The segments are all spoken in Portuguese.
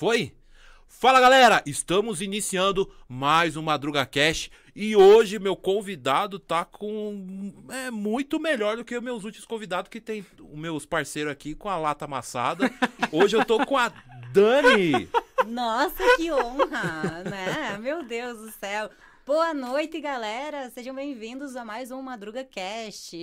Foi? Fala galera, estamos iniciando mais um Madruga Cash e hoje meu convidado tá com é muito melhor do que os meus últimos convidados que tem os meus parceiros aqui com a lata amassada. Hoje eu tô com a Dani. Nossa, que honra, né? Meu Deus do céu. Boa noite, galera. Sejam bem-vindos a mais um Madruga Cast.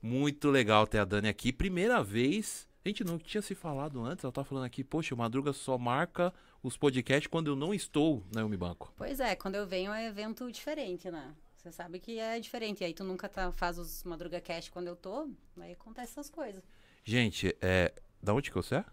Muito legal ter a Dani aqui. Primeira vez. A gente não tinha se falado antes. Ela tá falando aqui, poxa, o Madruga só marca os podcasts quando eu não estou na Unibanco. Pois é, quando eu venho é evento diferente, né? Você sabe que é diferente. E aí tu nunca tá, faz os Madruga Cast quando eu tô, aí acontece essas coisas. Gente, é. Da onde que você é?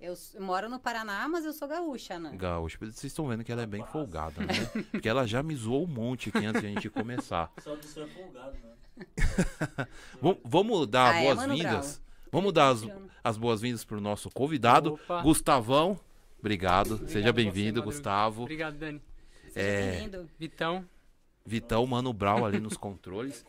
Eu moro no Paraná, mas eu sou gaúcha, né? Gaúcho. Vocês estão vendo que ela é bem folgada, né? Porque ela já me zoou um monte aqui antes de a gente começar. Só do seu é folgado, né? Vam- Vamos dar Ah, é, boas-vindas? Vamos dar as, as boas-vindas pro nosso convidado, Opa. Gustavão. Obrigado. Seja Obrigado bem-vindo, você, Madruga. Gustavo. Obrigado, Dani. Seja É. bem-vindo. Vitão. Vitão, Mano Brau ali nos controles.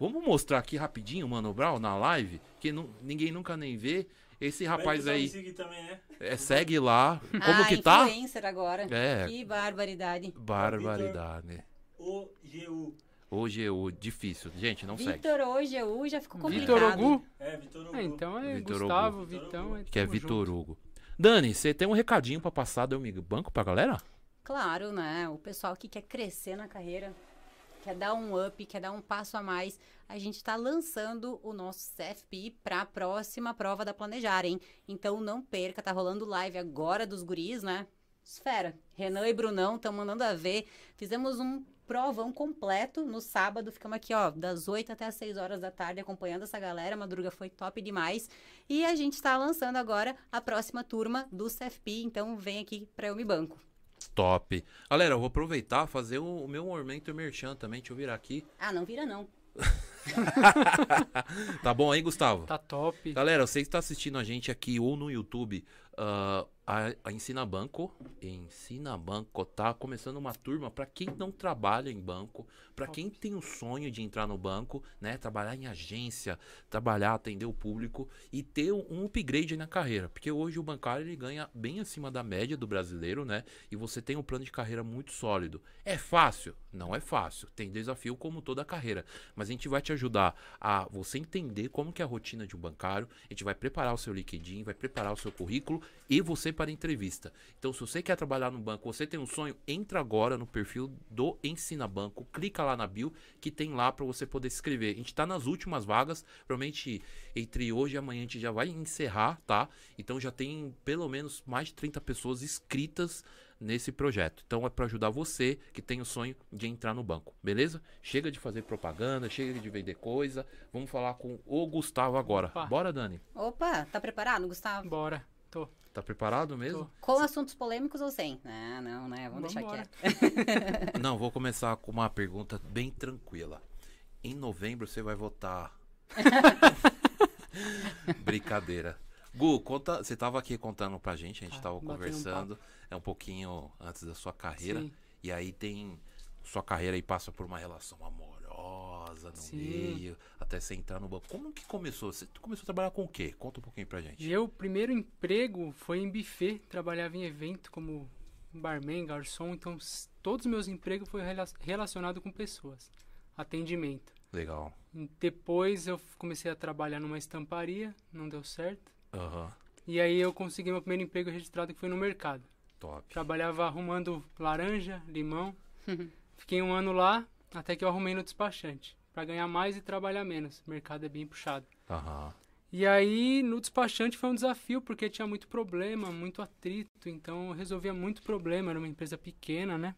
Vamos mostrar aqui rapidinho o Mano Brau na live, que nu- ninguém nunca nem vê. Esse rapaz aí, também, né? é, segue lá. Como ah, que tá? influencer agora. É. Que barbaridade. Barbaridade. O GU. Hoje é o difícil. Gente, não segue. Vitor OGU já ficou complicado. Vitor Ogu. É, Vitor Hugo. Ah, então é Vitor Gustavo, Hugo. Vitão. É Que é Vitor. Hugo. Dani, você tem um recadinho pra passar do Amigo Banco pra galera? Claro, né? O pessoal que quer crescer na carreira, quer dar um up, quer dar um passo a mais, a gente está lançando o nosso CFP para a próxima prova da Planejar, hein? Então não perca, tá rolando live agora dos guris, né? Esfera. Renan e Brunão estão mandando a ver. Fizemos um provão completo no sábado. Ficamos aqui, ó, das 8 até as 6 horas da tarde acompanhando essa galera. A madruga foi top demais. E a gente está lançando agora a próxima turma do CFP. Então vem aqui para eu me banco. Top. Galera, eu vou aproveitar e fazer o, o meu momento merchan também. Deixa eu virar aqui. Ah, não vira não. Tá bom aí, Gustavo? Tá top. Galera, você que está assistindo a gente aqui ou no YouTube, ah, a, a Ensina Banco, Ensina Banco tá começando uma turma para quem não trabalha em banco, para quem tem o sonho de entrar no banco, né, trabalhar em agência, trabalhar, atender o público e ter um, um upgrade na carreira, porque hoje o bancário ele ganha bem acima da média do brasileiro, né? E você tem um plano de carreira muito sólido. É fácil? Não é fácil. Tem desafio como toda carreira, mas a gente vai te ajudar a você entender como que é a rotina de um bancário, a gente vai preparar o seu LinkedIn, vai preparar o seu currículo e você para a entrevista. Então, se você quer trabalhar no banco, você tem um sonho, entra agora no perfil do Ensina Banco, clica lá na bio que tem lá para você poder se inscrever. A gente está nas últimas vagas, provavelmente entre hoje e amanhã a gente já vai encerrar, tá? Então já tem pelo menos mais de 30 pessoas inscritas nesse projeto. Então é para ajudar você que tem o sonho de entrar no banco, beleza? Chega de fazer propaganda, chega de vender coisa. Vamos falar com o Gustavo agora. Opa. Bora, Dani. Opa, tá preparado, Gustavo? Bora. Tô. Tá preparado mesmo? Com assuntos polêmicos ou sem? Não, não, né? Vamos deixar Vambora. quieto. Não, vou começar com uma pergunta bem tranquila. Em novembro você vai votar. Brincadeira. Gu, conta, você tava aqui contando pra gente, a gente Ah, tava batendo um conversando, é um pouquinho antes da sua carreira. Sim. E aí tem. Sua carreira aí passa por uma relação amorosa no Sim. meio, até você entrar no banco. Como que começou? Você começou a trabalhar com o quê? Conta um pouquinho pra gente. Meu primeiro emprego foi em buffet. Trabalhava em evento como barman, garçom. Então, todos os meus empregos foram rela- relacionados com pessoas. Atendimento. Legal. Depois eu comecei a trabalhar numa estamparia. Não deu certo. Aham. E aí eu consegui meu primeiro emprego registrado que foi no mercado. Top. Trabalhava arrumando laranja, limão. Fiquei um ano lá, até que eu arrumei no despachante. Pra ganhar mais e trabalhar menos. O mercado é bem puxado. Aham. E aí, no despachante foi um desafio, porque tinha muito problema, muito atrito. Então, eu resolvia muito problema. Era uma empresa pequena, né?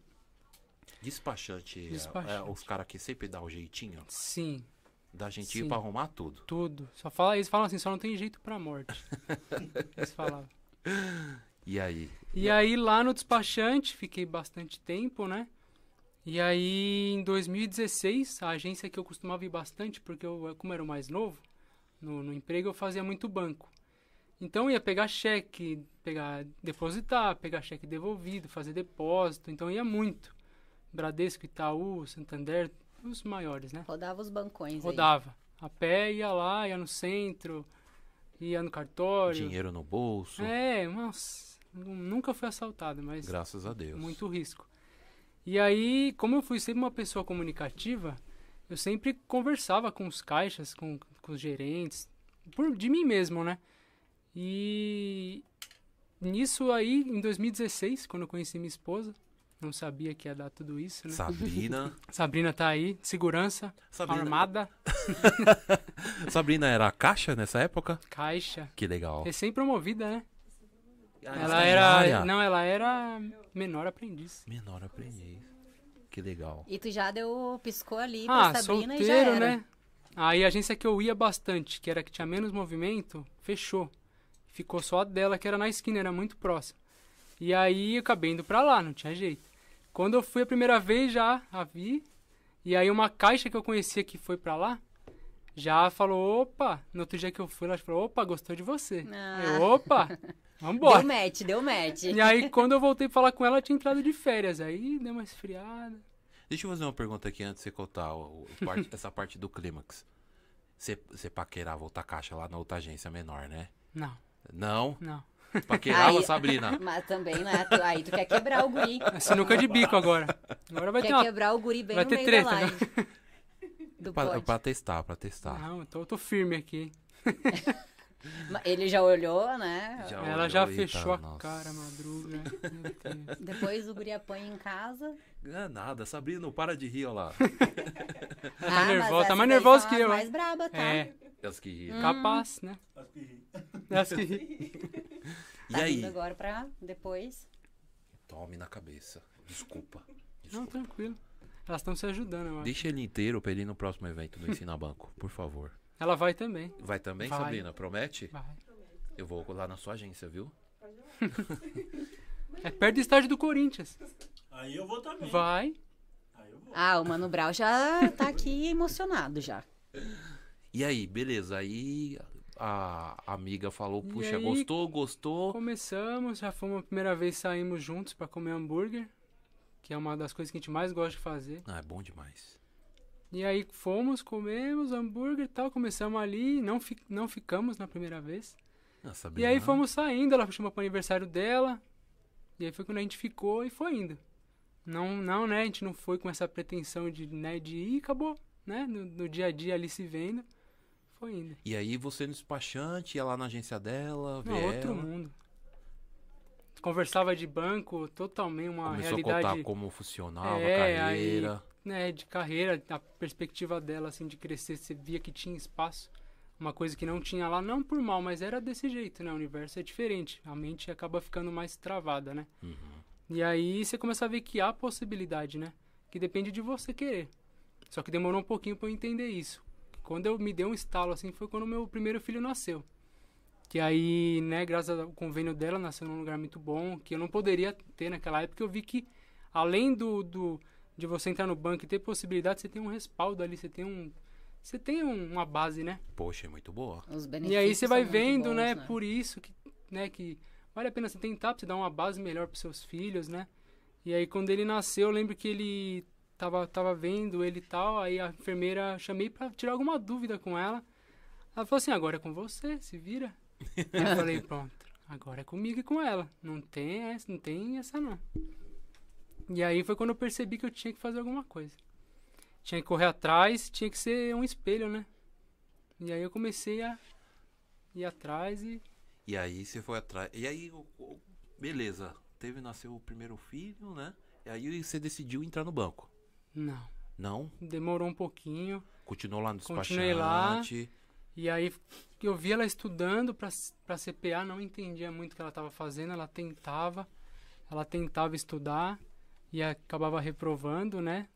Despachante, é- Despachante. É, os caras que sempre dá o jeitinho, Sim, dá jeitinho Sim. pra arrumar tudo. tudo. Só fala, eles falam assim, só não tem jeito pra morte. eles falavam. E aí? E aí, lá no despachante, fiquei bastante tempo, né? E aí, em 2016, a agência que eu costumava ir bastante, porque eu, como era o mais novo, no, no emprego eu fazia muito banco. Então, eu ia pegar cheque, pegar, depositar, pegar cheque devolvido, fazer depósito. Então, ia muito. Bradesco, Itaú, Santander, os maiores, né? Rodava os bancões aí. Rodava. A pé, ia lá, ia no centro, ia no cartório. Dinheiro no bolso. É, nossa. Nunca fui assaltado, mas Graças a Deus. muito risco. E aí, como eu fui sempre uma pessoa comunicativa, eu sempre conversava com os caixas, com, com os gerentes, por, de mim mesmo, né? E nisso aí, em 2016, quando eu conheci minha esposa, não sabia que ia dar tudo isso, né? Sabrina. Sabrina tá aí, segurança, Sabrina, armada, Sabrina era a caixa nessa época? caixa, Que legal. recém-promovida, né? Ah, Ela era, não, ela era menor aprendiz. Menor aprendiz. Que legal. E tu já deu, piscou ali pra Ah, Sabrina e já solteiro, era. né? Aí a agência que eu ia bastante, que era que tinha menos movimento, fechou. Ficou só a dela, que era na esquina, era muito próximo. E aí eu acabei indo pra lá, não tinha jeito. Quando eu fui a primeira vez, já a vi. E aí uma caixa que eu conhecia que foi pra lá, já falou, opa, no outro dia que eu fui, ela falou, opa, gostou de você. Ah. Eu, opa, Deu vambora. match, deu match. E aí quando eu voltei pra falar com ela, eu tinha entrado de férias. Aí deu uma esfriada. Deixa eu fazer uma pergunta aqui antes de você contar o- o parte- essa parte do clímax. Você, você paquerava outra caixa lá na outra agência menor, né? Não, Não? não. Paquerava, Aí- Sabrina? Mas também, né? tu- Aí tu quer quebrar o guri. É sinuca de bico agora. Agora vai quer ter uma quebrar o guri bem vai no ter meio treta, da né? live. Do Pra, pra testar, pra testar. Não, eu tô, eu tô firme aqui. Ele já olhou, né? Já Ela olhou já e fechou a tá, nossa. cara, madruga. Depois o guri apanha em casa. Não é nada, Sabrina, não para de rir, olha lá. Ah, tá nervosa, tá mais nervosa que as eu, mais braba, tá? É, Elas que riram. Hum. capaz, né? Acho que ri. As que ri. E Tá aí? agora pra depois. Tome na cabeça. Desculpa. Não, Desculpa. tranquilo. Elas estão se ajudando, eu acho. Deixa ele inteiro pra ele ir no próximo evento do Ensina Banco, por favor. Ela vai também. Vai também, Vai. Sabrina? Promete? Vai. Eu vou lá na sua agência, viu? É perto do estádio do Corinthians. Aí eu vou também. Vai. Aí eu vou. Ah, o Mano Brau já tá aqui emocionado já. E aí, beleza. Aí a amiga falou, puxa, aí? gostou, gostou. Começamos, já fomos a primeira vez, saímos juntos pra comer hambúrguer. Que é uma das coisas que a gente mais gosta de fazer. Ah, é bom demais. E aí fomos, comemos hambúrguer e tal, começamos ali, não, fi não ficamos na primeira vez. Ah, E aí fomos saindo, ela chamou pro aniversário dela. E aí foi quando a gente ficou e foi indo. Não, não, né? A gente não foi com essa pretensão de, né, de ir e acabou, né? No, no dia a dia ali se vendo. Foi indo. E aí você no despachante, ia lá na agência dela, Não, outro ela. mundo. Conversava de banco, totalmente uma Começou a realidade contar como funcionava É, a carreira. Né, de carreira, a perspectiva dela, assim, de crescer, você via que tinha espaço. Uma coisa que não tinha lá, não por mal, mas era desse jeito, né? O universo é diferente. A mente acaba ficando mais travada, né? Uhum. E aí você começa a ver que há possibilidade, né? Que depende de você querer. Só que demorou um pouquinho pra eu entender isso. Quando eu me dei um estalo, assim, foi quando meu primeiro filho nasceu. Que aí, né, graças ao convênio dela, nasceu num lugar muito bom, que eu não poderia ter naquela época. Eu vi que, além do, do de você entrar no banco e ter possibilidade, você tem um respaldo ali, você tem um... Você tem um- uma base, né? Poxa, é muito boa. Os E aí você vai vendo, bons, né, por isso que, né, que vale a pena você tentar pra você dar uma base melhor pros seus filhos, né? E aí quando ele nasceu, eu lembro que ele tava, tava vendo ele e tal, aí a enfermeira chamei pra tirar alguma dúvida com ela. Ela falou assim, agora é com você, se vira. Eu falei, pronto, agora é comigo e com ela. Não tem essa, não tem essa não. E aí foi quando eu percebi que eu tinha que fazer alguma coisa. Tinha que correr atrás, tinha que ser um espelho, né? E aí eu comecei a ir atrás e E aí você foi atrás. E aí, beleza. Teve, nasceu o primeiro filho, né? E aí você decidiu entrar no banco. não, Não? demorou um pouquinho. Continuou lá no Continuei lá. despachante. E aí eu vi ela estudando pra para CPA, não entendia muito o que ela estava fazendo, ela tentava, ela tentava estudar e acabava reprovando, né?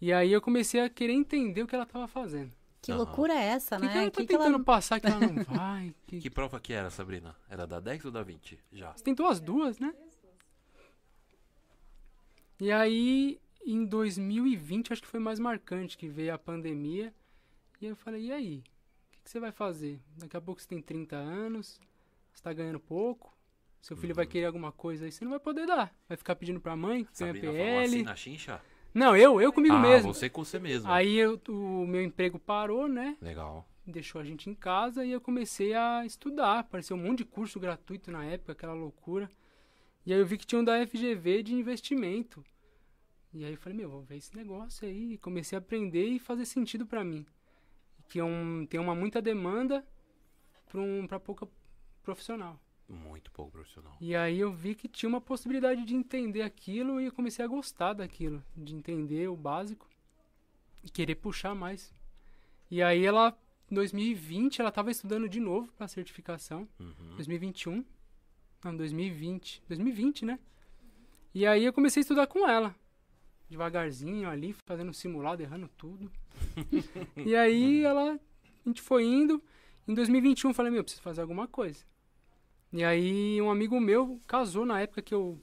E aí eu comecei a querer entender o que ela estava fazendo. Que Aham. loucura é essa, O que, né? que ela tá Que que ela- tentando passar que ela não vai? Que- Que prova que era, Sabrina? Era da 10 ou da 20? Já. Você tentou as duas, né? E aí, em 2020, acho que foi mais marcante, que veio a pandemia. E eu falei, e aí? O que, que você vai fazer? Daqui a pouco você tem 30 anos, você tá ganhando pouco, seu filho vai Uhum. querer alguma coisa aí, você não vai poder dar. Vai ficar pedindo pra mãe, ganha Sabrina falou PL. na chincha? Não, eu, eu comigo ah, mesmo. você com você mesmo. Aí eu- o meu emprego parou, né? Legal. deixou a gente em casa e eu comecei a estudar. Apareceu um monte de curso gratuito na época, aquela loucura. E aí eu vi que tinha um da FGV de investimento. E aí eu falei, meu, vou ver esse negócio aí. E comecei a aprender e fazer sentido para mim. Que é um, tem uma muita demanda para um, pra pouca profissional. Muito pouco profissional. E aí eu vi que tinha uma possibilidade de entender aquilo e eu comecei a gostar daquilo, de entender o básico e querer puxar mais. E aí ela, em 2020, ela estava estudando de novo para certificação. Uhum. 2021. Não, 2020. 2020, né? E aí eu comecei a estudar com ela. Devagarzinho ali, fazendo simulado, errando tudo. e aí ela, a gente foi indo. Em 2021 eu falei, meu, eu preciso fazer alguma coisa. E aí um amigo meu casou na época que eu,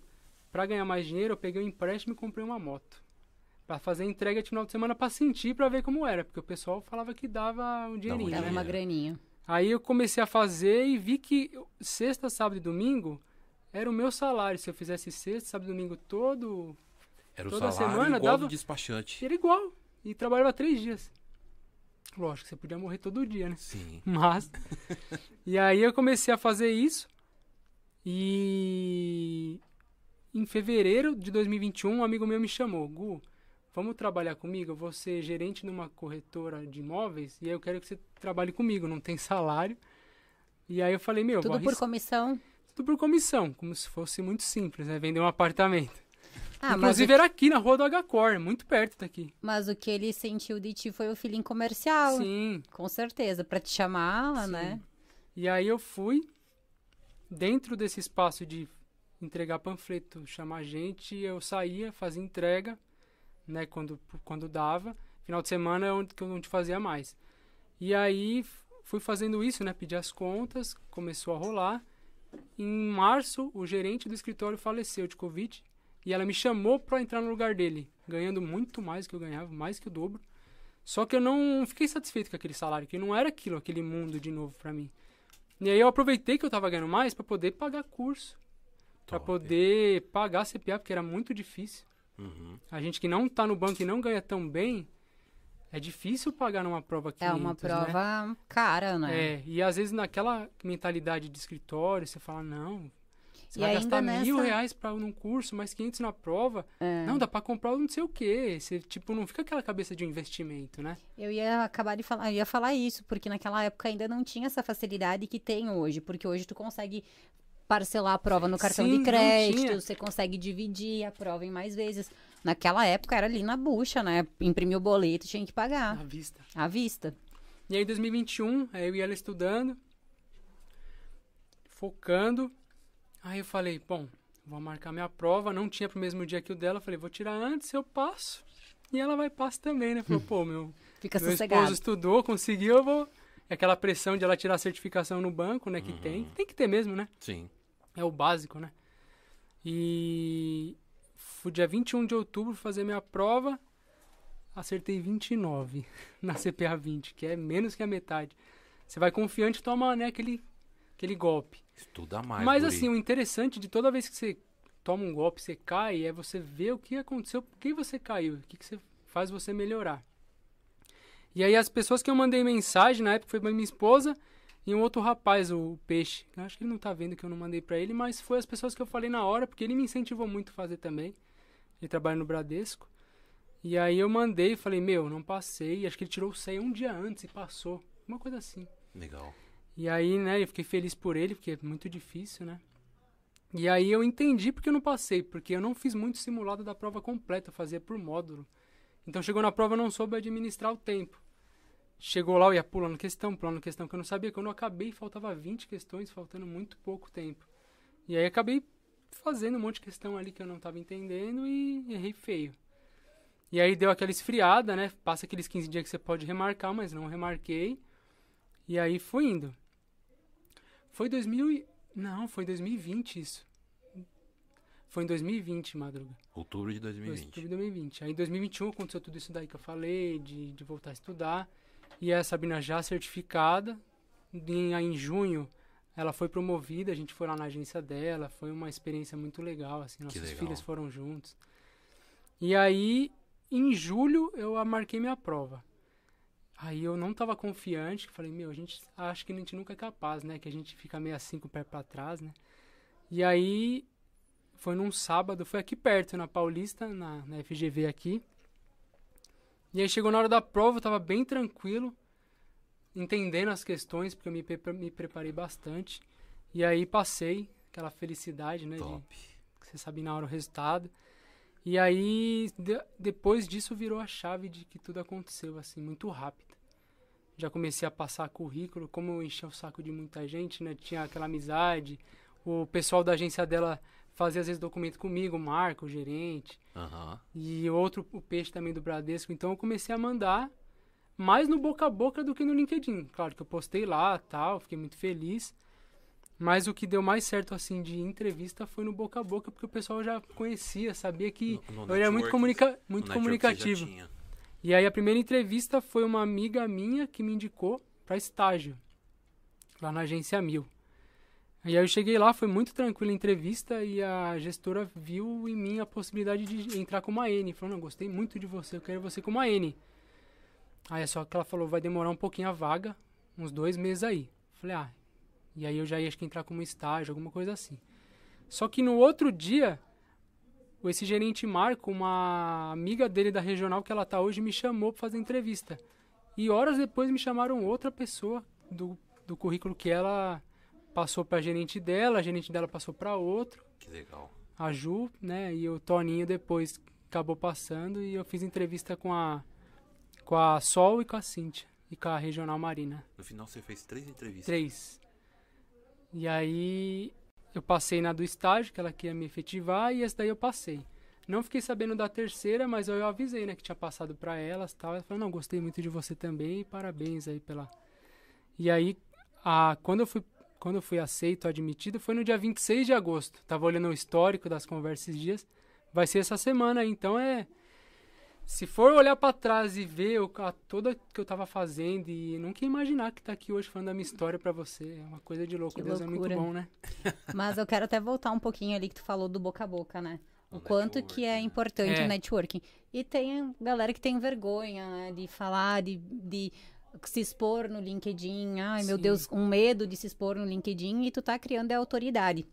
pra ganhar mais dinheiro, eu peguei um empréstimo e comprei uma moto. Pra fazer entrega de final de semana pra sentir, pra ver como era. Porque o pessoal falava que dava um dinheirinho, dinheiro. Dava né? uma graninha. Aí eu comecei a fazer e vi que sexta, sábado e domingo era o meu salário. Se eu fizesse sexta, sábado e domingo todo, Era o Toda salário semana igual dava- do despachante. era igual. E trabalhava três dias. Lógico, você podia morrer todo dia, né? Sim. Mas. e aí eu comecei a fazer isso. E. Em fevereiro de 2021, um amigo meu me chamou. Gu, vamos trabalhar comigo? Eu vou ser gerente numa corretora de imóveis e aí eu quero que você trabalhe comigo. Não tem salário. E aí eu falei, meu, Tudo por comissão. tudo por comissão. Como se fosse muito simples, né? Vender um apartamento. Ah, Inclusive era aqui na rua do H-Core, muito perto daqui. mas o que ele sentiu de ti foi o feeling comercial. Sim. Com certeza. Pra te chamar, Sim. né? E aí eu fui dentro desse espaço de entregar panfleto, chamar gente, eu saía, fazia entrega, né, quando, quando dava. Final de semana é onde que eu não te fazia mais. E aí fui fazendo isso, né, pedi as contas, começou a rolar. Em março, o gerente do escritório faleceu de Covid e ela me chamou para entrar no lugar dele, ganhando muito mais que eu ganhava, mais que o dobro. Só que eu não fiquei satisfeito com aquele salário, que não era aquilo, aquele mundo de novo para mim. E aí eu aproveitei que eu tava ganhando mais para poder pagar curso, para poder pagar CPA, porque era muito difícil. Uhum. A gente que não tá no banco e não ganha tão bem, é difícil pagar numa prova 500, É uma né? prova cara, né? É, e às vezes naquela mentalidade de escritório, você fala, não, você E vai gastar mil nessa- reais pra, num curso, mais 500 na prova. É. Não, dá pra comprar não sei o quê. Você, tipo, não fica aquela cabeça de um investimento, né? Eu ia acabar de falar, eu ia falar isso, porque naquela época ainda não tinha essa facilidade que tem hoje, porque hoje tu consegue parcelar a prova no cartão Sim, de crédito, você consegue dividir a prova em mais vezes. Naquela época era ali na bucha, né? Imprimir o boleto, tinha que pagar À vista. à vista. E aí, em 2021, aí eu e ela estudando, focando. Aí eu falei, bom, vou marcar minha prova. Não tinha pro mesmo dia que o dela. Falei, vou tirar antes, eu passo. E ela vai passar também, né? Falou, pô, meu, Fica meu sossegado. esposo estudou, conseguiu, eu vou... É aquela pressão de ela tirar a certificação no banco, né? Que tem. Tem que ter mesmo, né? Sim. É o básico, né? E fui dia 21 de outubro fazer minha prova. Acertei 29 na CPA 20, que é menos que a metade. Você vai confiante e toma né, aquele, aquele golpe. Estuda mais. Mas guri. assim, o interessante de toda vez que você toma um golpe, você cai, é você ver o que aconteceu, por que você caiu, o que, que você faz você melhorar. E aí as pessoas que eu mandei mensagem na época foi minha esposa e um outro rapaz, o Peixe. Eu acho que ele não tá vendo que eu não mandei pra ele, mas foi as pessoas que eu falei na hora, porque ele me incentivou muito a fazer também. Ele trabalha no Bradesco. E aí eu mandei e falei, meu, não passei. Acho que ele tirou o 100 um dia antes e passou. Uma coisa assim. Legal. E aí, né, eu fiquei feliz por ele, porque é muito difícil, né? E aí eu entendi porque eu não passei, porque eu não fiz muito simulado da prova completa, eu fazia por módulo. Então chegou na prova eu não soube administrar o tempo. Chegou lá, eu ia pulando questão, pulando questão que eu não sabia. Quando eu acabei, faltava 20 questões, faltando muito pouco tempo. E aí acabei fazendo um monte de questão ali que eu não estava entendendo e errei feio. E aí deu aquela esfriada, né? Passa aqueles 15 dias que você pode remarcar, mas não remarquei. E aí fui indo. Foi 2000 e... Não, foi 2020 isso. Foi em 2020, Madruga. Outubro de Foi 2020. outubro de 2020. Aí em 2021 aconteceu tudo isso daí que eu falei, de, de voltar a estudar. E a Sabina já certificada. Em, aí em junho, ela foi promovida, a gente foi lá na agência dela. Foi uma experiência muito legal, assim. Nossos filhos foram juntos. E aí, em julho, eu marquei minha prova. Aí eu não tava confiante, falei, meu, a gente acha que a gente nunca é capaz, né? Que a gente fica meio assim com o pé pra trás, né? E aí foi num sábado, foi aqui perto, na Paulista, na, na FGV aqui. E aí chegou na hora da prova, eu tava bem tranquilo, entendendo as questões, porque eu me, me preparei bastante. E aí passei, aquela felicidade, né? de- Top. que você sabe na hora o resultado. E aí, de- depois disso, virou a chave de que tudo aconteceu, assim, muito rápido. Já comecei a passar currículo, como eu enchi o saco de muita gente, né? Tinha aquela amizade. O pessoal da agência dela fazia, às vezes, documento comigo, o Marco, o gerente. Aham. E outro, o Peixe também do Bradesco. Então, eu comecei a mandar mais no boca a boca do que no LinkedIn. Claro que eu postei lá, tal, fiquei muito feliz. Mas o que deu mais certo, assim, de entrevista foi no boca a boca, porque o pessoal já conhecia, sabia que No- no eu era muito, comunica muito comunicativo. E aí a primeira entrevista foi uma amiga minha que me indicou para estágio, lá na agência Mil. E aí eu cheguei lá, foi muito tranquila a entrevista e a gestora viu em mim a possibilidade de entrar com uma N. Falou, não, gostei muito de você, eu quero você com uma N. Aí é só que ela falou, vai demorar um pouquinho a vaga, uns dois meses aí. Falei, ah, e aí eu já ia acho que entrar como estágio, alguma coisa assim. Só que no outro dia, esse gerente Marco, uma amiga dele da regional que ela tá hoje, me chamou para fazer entrevista. E horas depois me chamaram outra pessoa do, do currículo que ela passou para gerente dela, a gerente dela passou para outro, Que legal. a Ju, né? E o Toninho depois acabou passando e eu fiz entrevista com a com a Sol e com a Cíntia e com a regional Marina. No final você fez três entrevistas. Três. E aí eu passei na do estágio, que ela queria me efetivar, e essa daí eu passei. Não fiquei sabendo da terceira, mas eu avisei, né, que tinha passado pra elas tal. Ela falou, não, gostei muito de você também, parabéns aí pela... E aí, a, quando, eu fui, quando eu fui aceito, admitido, foi no dia 26 de agosto. Tava olhando o histórico das conversas dias. Vai ser essa semana então é... Se for olhar pra trás e ver o, a, toda que eu tava fazendo e nunca imaginar que tá aqui hoje falando da minha história pra você, é uma coisa de louco. Que Deus é loucura. muito bom, né? Mas eu quero até voltar um pouquinho ali que tu falou do boca a boca, né? O O quanto que é né? importante É. o networking. E tem galera que tem vergonha, né, de falar, de, de se expor no LinkedIn. Ai, meu Sim. Deus, um medo de se expor no LinkedIn e tu tá criando é autoridade.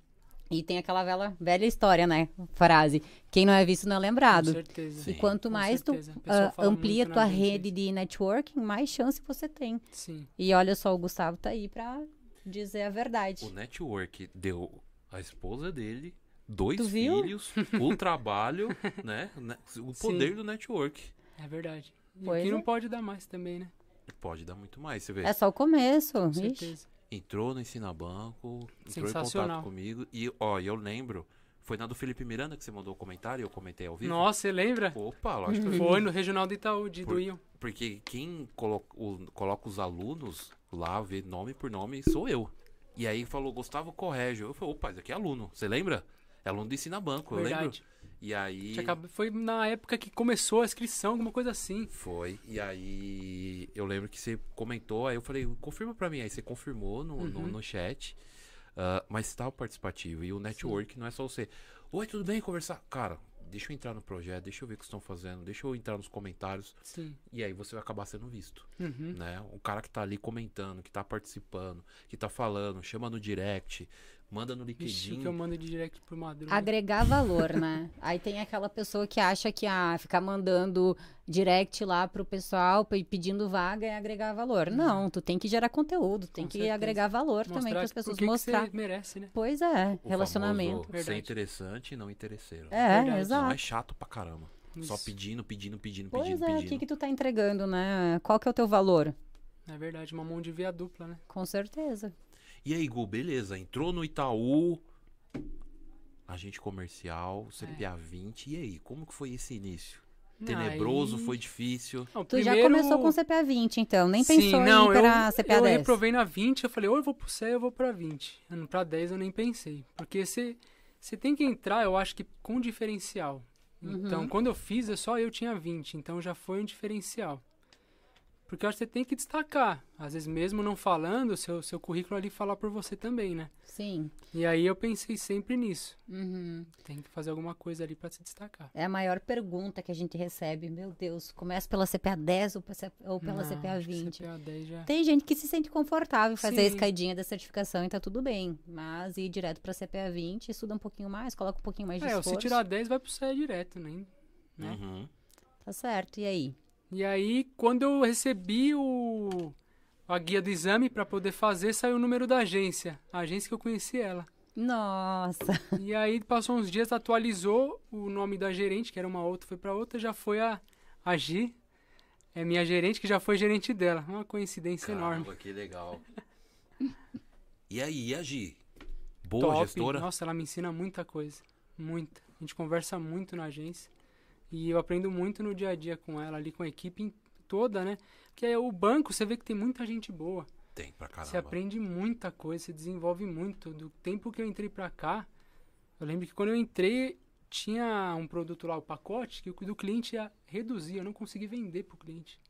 E tem aquela velha, velha história, né? Frase. Quem não é visto não é Com lembrado. certeza. Sim. E quanto Com mais tu certeza. Fala amplia tua rede isso. de networking, mais chance você tem. Sim. E olha só, o Gustavo tá aí pra dizer a verdade. O network deu a esposa dele, dois Tu viu? filhos, o trabalho, né? né, O poder Sim. do network. É verdade. E Pois o que é. não pode dar mais também, né? Pode dar muito mais, você vê. É só o começo. Com Ixi. Entrou no Ensina Banco, entrou em contato comigo. E, ó, eu lembro, foi na do Felipe Miranda que você mandou o comentário e eu comentei ao vivo. Nossa, você lembra? Opa, lógico que Foi no Regional do Itaú, de Por- do Ion. Porque quem coloca, o- coloca os alunos lá, vê nome por nome, sou eu. E aí falou Gustavo Corrégio. Eu falei, opa, isso aqui é aluno. Você lembra? É aluno do Ensina Banco, eu lembro. E aí. Foi na época que começou a inscrição, alguma coisa assim. Foi. E aí eu lembro que você comentou, aí eu falei, confirma pra mim. Aí você confirmou no, no, Uhum. no chat. ah, mas estava participativo. E o network não é só você. Oi, tudo bem? Conversar? Cara, deixa eu entrar no projeto, deixa eu ver o que estão fazendo, deixa eu entrar nos comentários. Sim. E aí você vai acabar sendo visto. Uhum. né? O cara que tá ali comentando, que tá participando, que tá falando, chama no direct, manda no LinkedIn. que eu mando de direct pro Madruga. Agregar valor, né? Aí tem aquela pessoa que acha que ah, ficar mandando direct lá pro pessoal pe- pedindo vaga é agregar valor. Não, tu tem que gerar conteúdo, tem Com que certeza. agregar valor também Mostrar para as pessoas que que mostrar. você merece, né? Pois é, O relacionamento. Ser interessante e não interesseiro. É, Verdade. Não exato. é chato pra caramba. Só Isso. pedindo, pedindo, pedindo, Pois pedindo, é, o pedindo. que, que tu tá entregando, né? Qual que é o teu valor? É verdade, uma mão de via dupla, né? Com certeza. E aí, Gu, beleza. Entrou no Itaú, agente comercial, CPA 20. E aí, como que foi esse início? Tenebroso, Aí- foi difícil. Não, Tu já começou com CPA 20, então, nem Sim, pensou não, em ir pra eu, CPA eu 10. reprovei na 20, eu falei, ou eu vou pro 100 ou eu vou pra 20. Ano Pra 10 eu nem pensei. Porque você você tem que entrar, eu acho que com diferencial. Uhum. Então, quando eu fiz, eu só eu tinha 20, então já foi um diferencial. Porque eu acho que você tem que destacar. Às vezes, mesmo não falando, seu, seu currículo ali falar por você também, né? Sim. E aí eu pensei sempre nisso. Uhum. Tem que fazer alguma coisa ali para se destacar. É a maior pergunta que a gente recebe. Meu Deus, começa pela CPA 10 ou pe- ou pela Não, CPA acho que 20? CPA 10 já... Tem gente que se sente confortável em fazer a Sim. escadinha da certificação e tá tudo bem. Mas ir direto pra CPA 20, estuda um pouquinho mais, coloca um pouquinho mais de É, esforço. se tirar 10 vai pro CE direto, né? né? Uhum. Tá certo, e aí? E aí, quando eu recebi o a guia do exame para poder fazer, saiu o número da agência. A agência que eu conheci ela. Nossa, E aí, passou uns dias, atualizou o nome da gerente, que era uma outra, foi para outra, já foi a, a Gi. É minha gerente, que já foi gerente dela. Uma coincidência enorme. Caramba, que legal. E aí, e a Gi? Boa Top. gestora? Nossa, ela me ensina muita coisa. Muita. A gente conversa muito na agência. E eu aprendo muito no dia a dia com ela, ali com a equipe toda, né? Porque é o banco, você vê que tem muita gente boa. Tem pra caramba. Você aprende muita coisa, você desenvolve muito. Do tempo que eu entrei pra cá, eu lembro que quando eu entrei, tinha um produto lá, o pacote, que o do cliente ia reduzir. Eu não consegui vender pro cliente.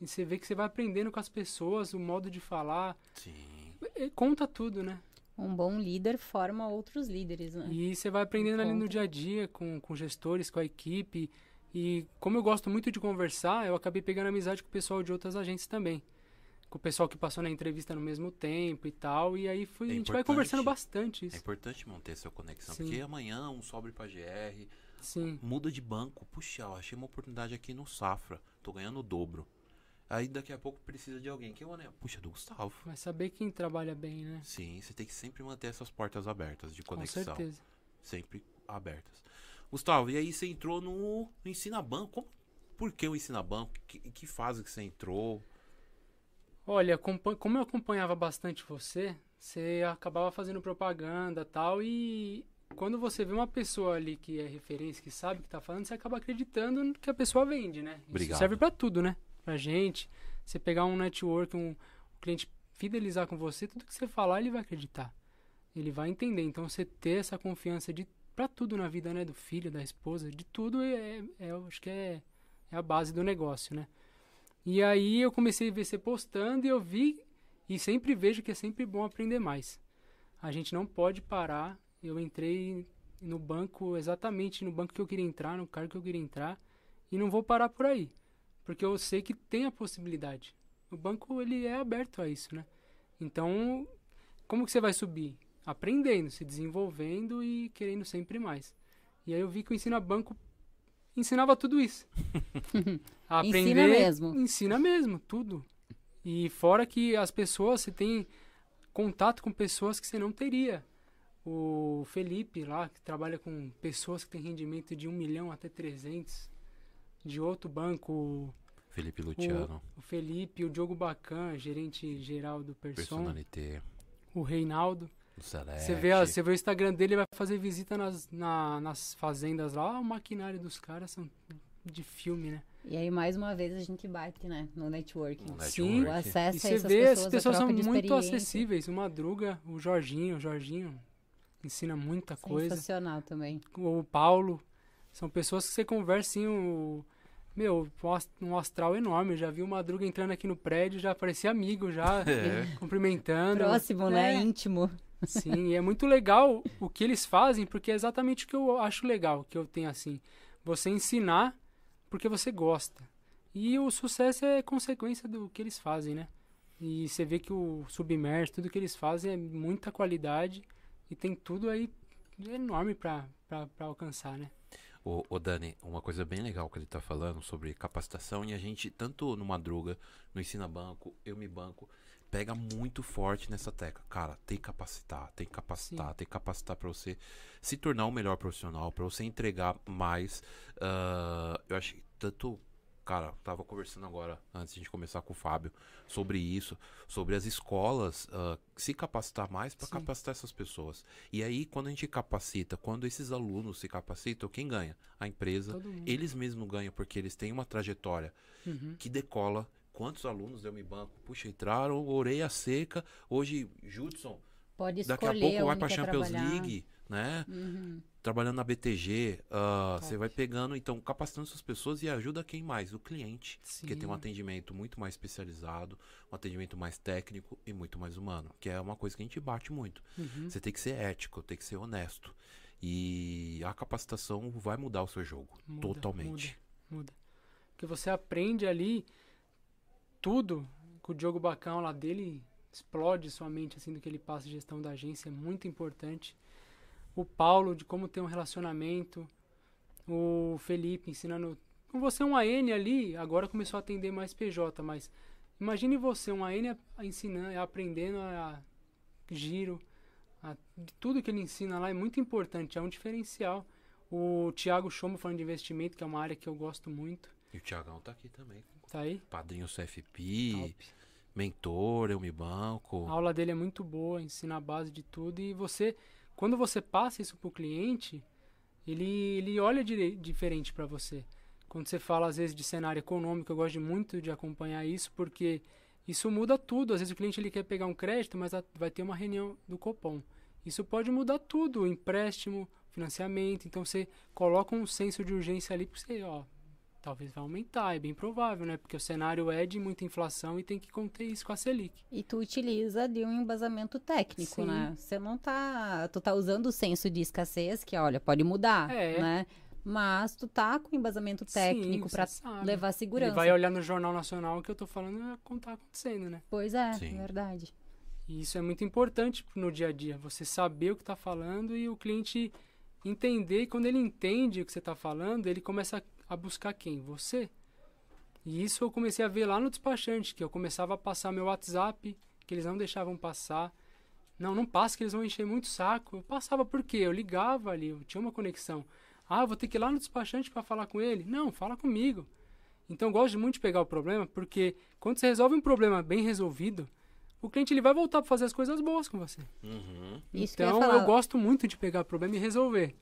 E você vê que você vai aprendendo com as pessoas, o modo de falar. Sim. E Conta tudo, né? Um bom líder forma outros líderes, né? E você vai aprendendo ali no dia a dia com, com gestores, com a equipe. E como eu gosto muito de conversar, eu acabei pegando amizade com o pessoal de outras agências também. Com o pessoal que passou na entrevista no mesmo tempo e tal. E aí fui, É a gente vai conversando bastante É isso. importante manter essa conexão, Sim. porque amanhã um sobe pra GR, Sim. muda de banco. Puxa, eu achei uma oportunidade aqui no Safra, tô ganhando o dobro. Aí daqui a pouco precisa de alguém. Quem é o anel? Puxa, do Gustavo. Vai saber quem trabalha bem, né? Sim, você tem que sempre manter essas portas abertas de conexão. Com certeza. Sempre abertas. Gustavo, e aí você entrou no, no Ensina Banco. Como, por que o Ensina Banco? Que, que fase que você entrou? Olha, como eu acompanhava bastante você, você acabava fazendo propaganda e tal, e quando você vê uma pessoa ali que é referência, que sabe o que tá falando, você acaba acreditando no que a pessoa vende, né? Isso Obrigado. serve pra tudo, né? Pra gente, você pegar um network, um, um cliente fidelizar com você, tudo que você falar, ele vai acreditar. Ele vai entender. Então, você ter essa confiança de pra tudo na vida, né? Do filho, da esposa, de tudo, é, é- eu acho que é, é a base do negócio, né? E aí eu comecei a ver você postando e eu vi e sempre vejo que é sempre bom aprender mais. A gente não pode parar. Eu entrei no banco exatamente no banco que eu queria entrar, no cargo que eu queria entrar e não vou parar por aí, porque eu sei que tem a possibilidade. O banco ele é aberto a isso, né? Então, como que você vai subir? Aprendendo, se desenvolvendo e querendo sempre mais. E aí eu vi que o Ensina Banco ensinava tudo isso. A Ensina mesmo. Ensina mesmo, tudo. E fora que as pessoas, você tem contato com pessoas que você não teria. O Felipe lá, que trabalha com pessoas que têm rendimento de 1 milhão até 300. De outro banco, o- Felipe Luciano, o Felipe, o Diogo Bacan, gerente geral do Person, personalité, o Reinaldo. Você vê, a- você vê o Instagram dele, ele vai fazer visita nas, na- nas fazendas lá, o maquinário dos caras são de filme, né? E aí, mais uma vez, a gente bate, né? No networking. No Sim. O acesso E a você essas vê, pessoas, essas a pessoas são muito acessíveis. O Madruga, o Jorginho, o Jorginho ensina muita coisa. Sensacional também. O Paulo, são pessoas que você conversa assim, o... Meu, um ast- um astral enorme. Eu já vi o Madruga entrando aqui no prédio, já parecia amigo, já É. cumprimentando. Próximo, né? É. Íntimo. Sim, e é muito legal o que eles fazem, porque é exatamente o que eu acho legal, que eu tenho assim. Você ensinar porque você gosta. E o sucesso é consequência do que eles fazem, né? E você vê que o Submerso, tudo que eles fazem é muita qualidade e tem tudo aí enorme pra alcançar, né? Ô, ô, Dani, uma coisa bem legal que ele tá falando sobre capacitação e a gente, tanto no Madruga, no Ensina Banco, Eu Me Banco, pega muito forte nessa tecla. Cara, tem que capacitar, tem que capacitar, Sim. tem que capacitar pra você se tornar um melhor profissional, pra você entregar mais. Ah, eu acho que tanto. Cara, tava conversando agora, antes de a gente começar com o Fábio, sobre isso, sobre as escolas ah, se capacitar mais para capacitar essas pessoas. E aí, quando a gente capacita, quando esses alunos se capacitam, quem ganha? A empresa. Eles mesmos ganham porque eles têm uma trajetória Uhum. que decola. Quantos alunos deu me banco? Puxa, entraram, orelha seca. Hoje, Judson, Pode Daqui a escolher pouco vai pra quer Champions trabalhar. League, né? Uhum. Trabalhando na BTG, ah, Top. você vai pegando, então, capacitando essas pessoas e ajuda quem mais? O cliente. Porque tem um Sim. atendimento muito mais especializado, um atendimento mais técnico e muito mais humano. Que é uma coisa que a gente bate muito. Uhum. Você tem que ser ético, tem que ser honesto. E a capacitação vai mudar o seu jogo. Muda, totalmente. Muda. Porque você aprende ali tudo com o Diogo Bacão lá dele explode sua mente assim do que ele passa de gestão da agência, é muito importante. O Paulo de como ter um relacionamento, o Felipe ensinando com você um AN ali, agora começou a atender mais PJ, mas imagine você um AN a- ensinando, aprendendo a giro, a- tudo que ele ensina lá é muito importante, é um diferencial. O Thiago Chomo falando de investimento, que é uma área que eu gosto muito. E o Tiagão tá aqui também. Tá aí? Padrinho CFP, Top. Mentor, eu me banco. A aula dele é muito boa, ensina a base de tudo. E você, quando você passa isso pro cliente, ele, ele olha diferente para você. Quando você fala, às vezes, de cenário econômico, eu gosto muito de acompanhar isso, porque isso muda tudo. Às vezes o cliente ele quer pegar um crédito, mas vai ter uma reunião do Copom. Isso pode mudar tudo, o empréstimo, financiamento. Então você coloca um senso de urgência ali, porque você, ó, talvez vai aumentar, é bem provável, né? Porque o cenário é de muita inflação e tem que conter isso com a Selic. E tu utiliza de um embasamento técnico, Sim. né? Você não tá. Tu tá usando o senso de escassez, que olha, pode mudar, É. né? Mas tu tá com embasamento técnico sabe. levar Ele segurança. vai olhar no Jornal Nacional o que eu tô falando é o que tá acontecendo, né? Pois é, Sim. verdade. E isso é muito importante no dia a dia. Você saber o que tá falando e o cliente entender. E quando ele entende o que você tá falando, ele começa a buscar quem? Você. E isso eu comecei a ver lá no despachante, que eu começava a passar meu WhatsApp, que eles não deixavam passar. Não, não passa, que eles vão encher muito o saco. Eu passava por quê? Eu ligava ali, eu tinha uma conexão. Ah, eu vou ter que ir lá no despachante para falar com ele. Não, fala comigo. Então eu gosto muito de pegar o problema, porque quando você resolve um problema bem resolvido, o cliente ele vai voltar para fazer as coisas boas com você. Uhum. Isso que eu ia então falar. eu gosto muito de pegar o problema e resolver.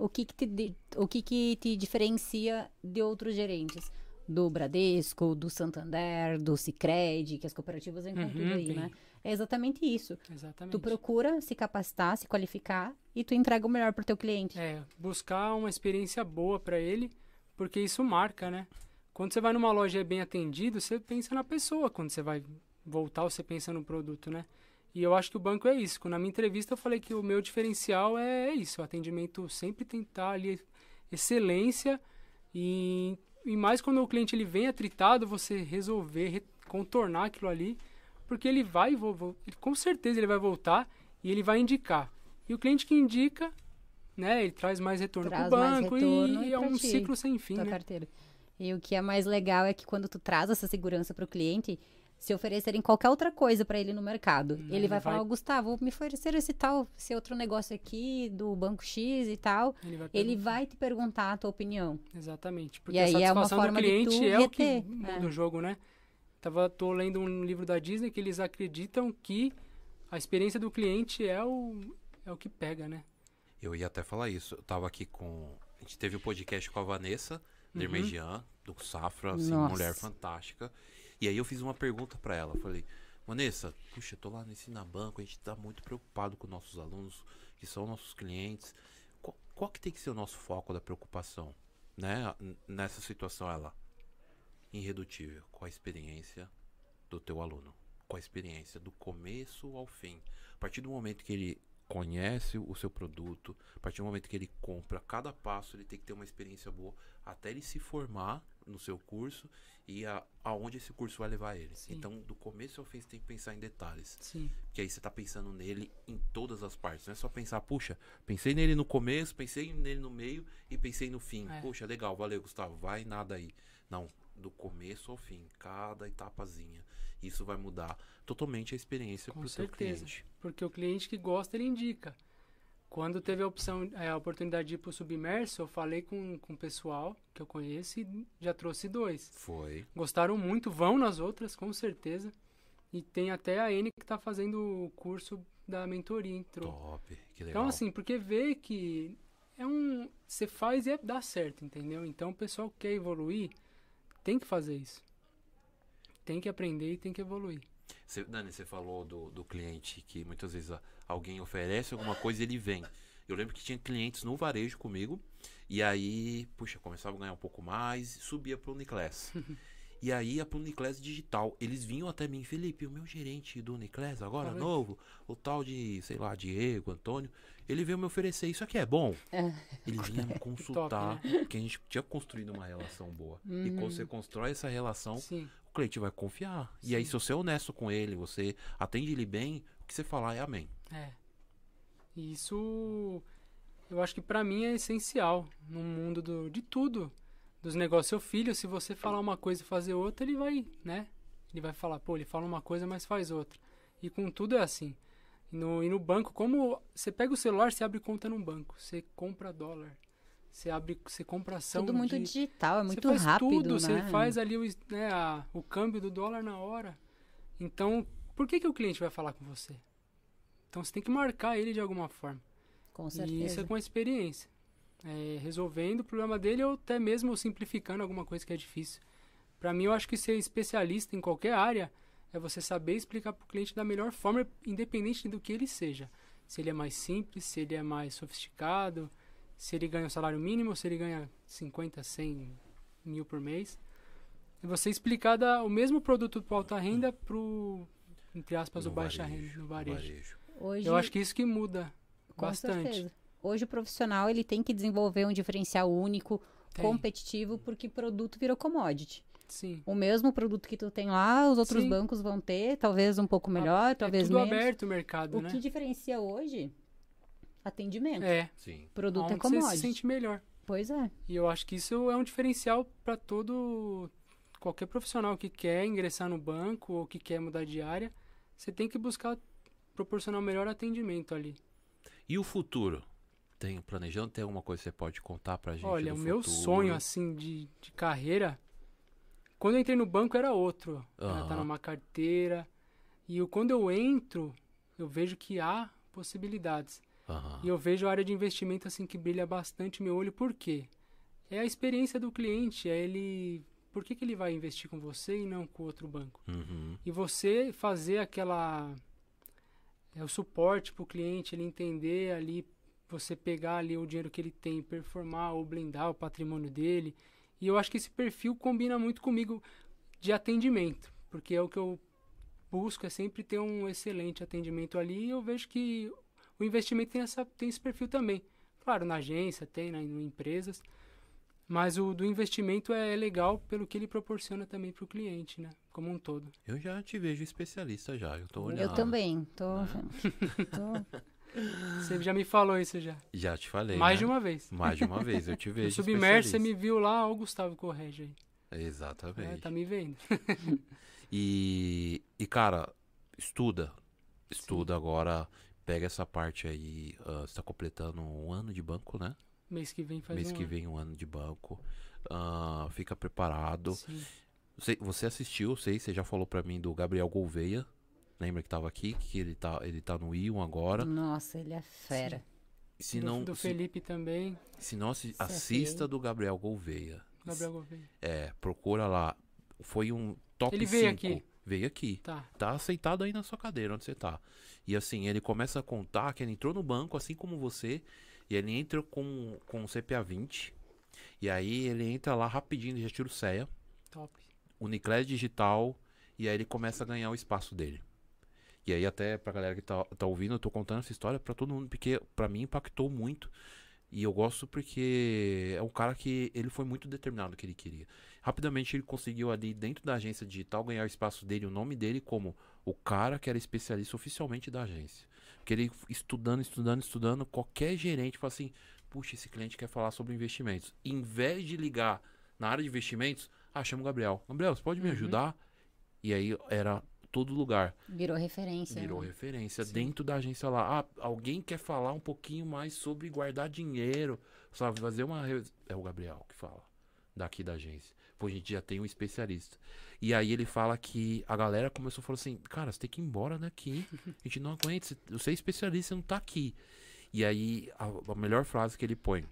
O que que te, o que que te diferencia de outros gerentes? Do Bradesco, do Santander, do Cicred, que as cooperativas vêm com Uhum, tudo aí, né? É exatamente isso. Exatamente. Tu procura se capacitar, se qualificar e tu entrega o melhor pro teu cliente. É, buscar uma experiência boa para ele, porque isso marca, né? Quando você vai numa loja e é bem atendido, você pensa na pessoa. Quando você vai voltar, você pensa no produto, né? E eu acho que o banco é isso. Na minha entrevista eu falei que o meu diferencial é isso. O atendimento sempre tentar ali excelência e, e mais quando o cliente ele vem atritado, você resolver re- contornar aquilo ali, porque ele vai, ele- com certeza ele vai voltar e ele vai indicar. E o cliente que indica, né, ele traz mais retorno para o banco e, e é um ti, ciclo sem fim, né? carteira. E o que é mais legal é que quando tu traz essa segurança pro cliente, se oferecerem qualquer outra coisa para ele no mercado, Hum, ele vai falar, vai- "Ó, Gustavo, me ofereceram esse tal, esse outro negócio aqui do banco X e tal. Ele vai, Ele perguntar. vai te perguntar a tua opinião. Exatamente. Porque aí a é uma satisfação do forma de cliente tu é o que reter, muda é. o jogo, né? Tava, tô lendo um livro da Disney que eles acreditam que a experiência do cliente é o, é o que pega, né? Eu ia até falar isso. Eu tava aqui com. A gente teve o podcast com a Vanessa Dermegian, do Safra, assim, mulher fantástica. E aí eu fiz uma pergunta pra ela. Falei, Vanessa, puxa, eu tô lá no Ensina Banco, a gente tá muito preocupado com nossos alunos, que são nossos clientes. Qual, qual que tem que ser o nosso foco da preocupação? Né? Nessa situação, ela. Irredutível. Qual a experiência do teu aluno? Qual a experiência do começo ao fim? A partir do momento que ele conhece o seu produto, a partir do momento que ele compra, cada passo ele tem que ter uma experiência boa até ele se formar no seu curso e a, aonde esse curso vai levar ele. Sim. Então, do começo ao fim, você tem que pensar em detalhes. Sim. Que aí você tá pensando nele em todas as partes. Não é só pensar, puxa, pensei nele no começo, pensei nele no meio e pensei no fim. É. Puxa, legal, valeu, Gustavo. Vai nada aí. Não, do começo ao fim, cada etapazinha. Isso vai mudar totalmente a experiência Com pro teu certeza. cliente. Porque o cliente que gosta, ele indica. Quando teve a opção, é, a oportunidade de ir pro submerso, eu falei com, com o pessoal que eu conheço e já trouxe dois. Foi. Gostaram muito, vão nas outras, com certeza. E tem até a N que tá fazendo o curso da mentoria, entrou. Top. Que legal. Então, assim, porque vê que é um. Você faz e é, dá certo, entendeu? Então, o pessoal que quer evoluir tem que fazer isso. Tem que aprender e tem que evoluir. Você, Dani, você falou do, do cliente que muitas vezes a- alguém oferece alguma coisa e ele vem. Eu lembro que tinha clientes no varejo comigo, e aí, puxa, começava a ganhar um pouco mais subia pro Uniclass. e aí, a Uniclass digital, eles vinham até mim, Felipe, o meu gerente do Uniclass agora, aí. novo, o tal de, sei lá, Diego, Antônio, ele veio me oferecer, isso aqui é bom? Ele vinha me consultar, porque a gente tinha construído uma relação boa. E quando você constrói essa relação, Sim. O cliente vai confiar. E aí, se você é honesto com ele, você atende ele bem, o que você falar é amém. É. Isso eu acho que pra mim é essencial no mundo do, de tudo. Dos negócios. Seu filho, se você falar uma coisa e fazer outra, ele vai, né? Ele vai falar, pô, ele fala uma coisa, mas faz outra. E com tudo é assim. No, e no banco, como você pega o celular, você abre conta num banco. Você compra dólar. Você abre, você compra ação. Tudo muito de, digital, é muito você faz rápido, tudo, né? você faz ali o, né, a- o câmbio do dólar na hora. Então, por que, que o cliente vai falar com você? Então, você tem que marcar ele de alguma forma. Com E isso certeza. é com a experiência. É, resolvendo o problema dele ou até mesmo simplificando alguma coisa que é difícil. Para mim, eu acho que ser especialista em qualquer área é você saber explicar para o cliente da melhor forma, independente do que ele seja. Se ele é mais simples, se ele é mais sofisticado, se ele ganha o salário mínimo, se ele ganha 50, 100 mil por mês. E você explicar da- o mesmo produto para alta renda para o, entre aspas, o No baixa varejo, renda, no no varejo. Hoje, Eu acho que isso que muda com bastante. certeza. Hoje o profissional ele tem que desenvolver um diferencial único, Tem. competitivo, porque produto virou commodity. Sim. O mesmo produto que tu tem lá, os outros Sim. bancos vão ter, talvez um pouco melhor, talvez é tudo menos. aberto o mercado, O né? que diferencia hoje? Atendimento. É, Sim. Produto onde é você se commodity. sente melhor. Pois é. E eu acho que isso é um diferencial para todo qualquer profissional que quer ingressar no banco ou que quer mudar de área. Você tem que buscar proporcionar o melhor atendimento ali. E o futuro? Tem planejando? Tem alguma coisa que você pode contar pra gente? Olha, o do meu futuro? sonho assim de, de carreira, quando eu entrei no banco era outro. Era estar Aham. numa carteira. E eu, quando eu entro, eu vejo que há possibilidades. Aham. E eu vejo a área de investimento assim que brilha bastante meu olho, por quê? É a experiência do cliente, é ele. Por que, que ele vai investir com você e não com outro banco? Uhum. E você fazer aquela. É o suporte para o cliente, ele entender ali, você pegar ali o dinheiro que ele tem, performar ou blindar o patrimônio dele. E eu acho que esse perfil combina muito comigo de atendimento, porque é o que eu busco, é sempre ter um excelente atendimento ali. E eu vejo que o investimento tem, essa, tem esse perfil também. Claro, na agência, tem, né, em empresas. Mas o do investimento é legal pelo que ele proporciona também para o cliente, né? Como um todo. Eu já te vejo especialista já. Eu tô olhando. Eu também. Tô, Né? tô- Você já me falou isso já. Já te falei. Mais né? de uma vez. Mais de uma vez. Eu te No vejo. Submerso, você me viu lá, ó, o Gustavo Correge aí. Exatamente. É, tá me vendo. E, e cara, estuda. Estuda agora. Pega essa parte aí. ah, você tá completando um ano de banco, né? Mês que vem faz Mês um que ano. vem um ano de banco. Ah, fica preparado. Sim. Você, você assistiu, sei, você já falou pra mim do Gabriel Gouveia. Lembra que tava aqui? Que ele tá, ele tá no Ion agora. Nossa, ele é fera. Se do, não, do se, Felipe também, se não assi- CFA. assista do Gabriel Gouveia. Gabriel Gouveia. É, procura lá. Foi um top Ele veio 5. aqui. Veio aqui. Tá. Tá aceitado aí na sua cadeira, onde você tá. E assim, ele começa a contar que ele entrou no banco, assim como você, e ele entra com, com o CPA 20. E aí ele entra lá rapidinho, ele já tira o CEA, Top. Uniclass Digital, e aí ele começa a ganhar o espaço dele. E aí até pra galera que tá, tá ouvindo, eu tô contando essa história pra todo mundo, porque pra mim impactou muito. E eu gosto porque é um cara que ele foi muito determinado no que ele queria. Rapidamente ele conseguiu ali dentro da agência digital ganhar o espaço dele, o nome dele como o cara que era especialista oficialmente da agência. Porque ele estudando, estudando, estudando, qualquer gerente fala assim: puxa, esse cliente quer falar sobre investimentos. Em vez de ligar na área de investimentos, ah, chama o Gabriel. Gabriel, você pode me Uhum. ajudar? E aí era todo lugar. Virou referência. Virou né? referência Sim. dentro da agência lá. Ah, alguém quer falar um pouquinho mais sobre guardar dinheiro, sabe? Fazer uma. É o Gabriel que fala, daqui da agência. Pô, a gente já tem um especialista. E aí ele fala que a galera começou a falar assim: cara, você tem que ir embora daqui. A gente não aguenta. você- Você é especialista, você não tá aqui. E aí a, a melhor frase que ele põe: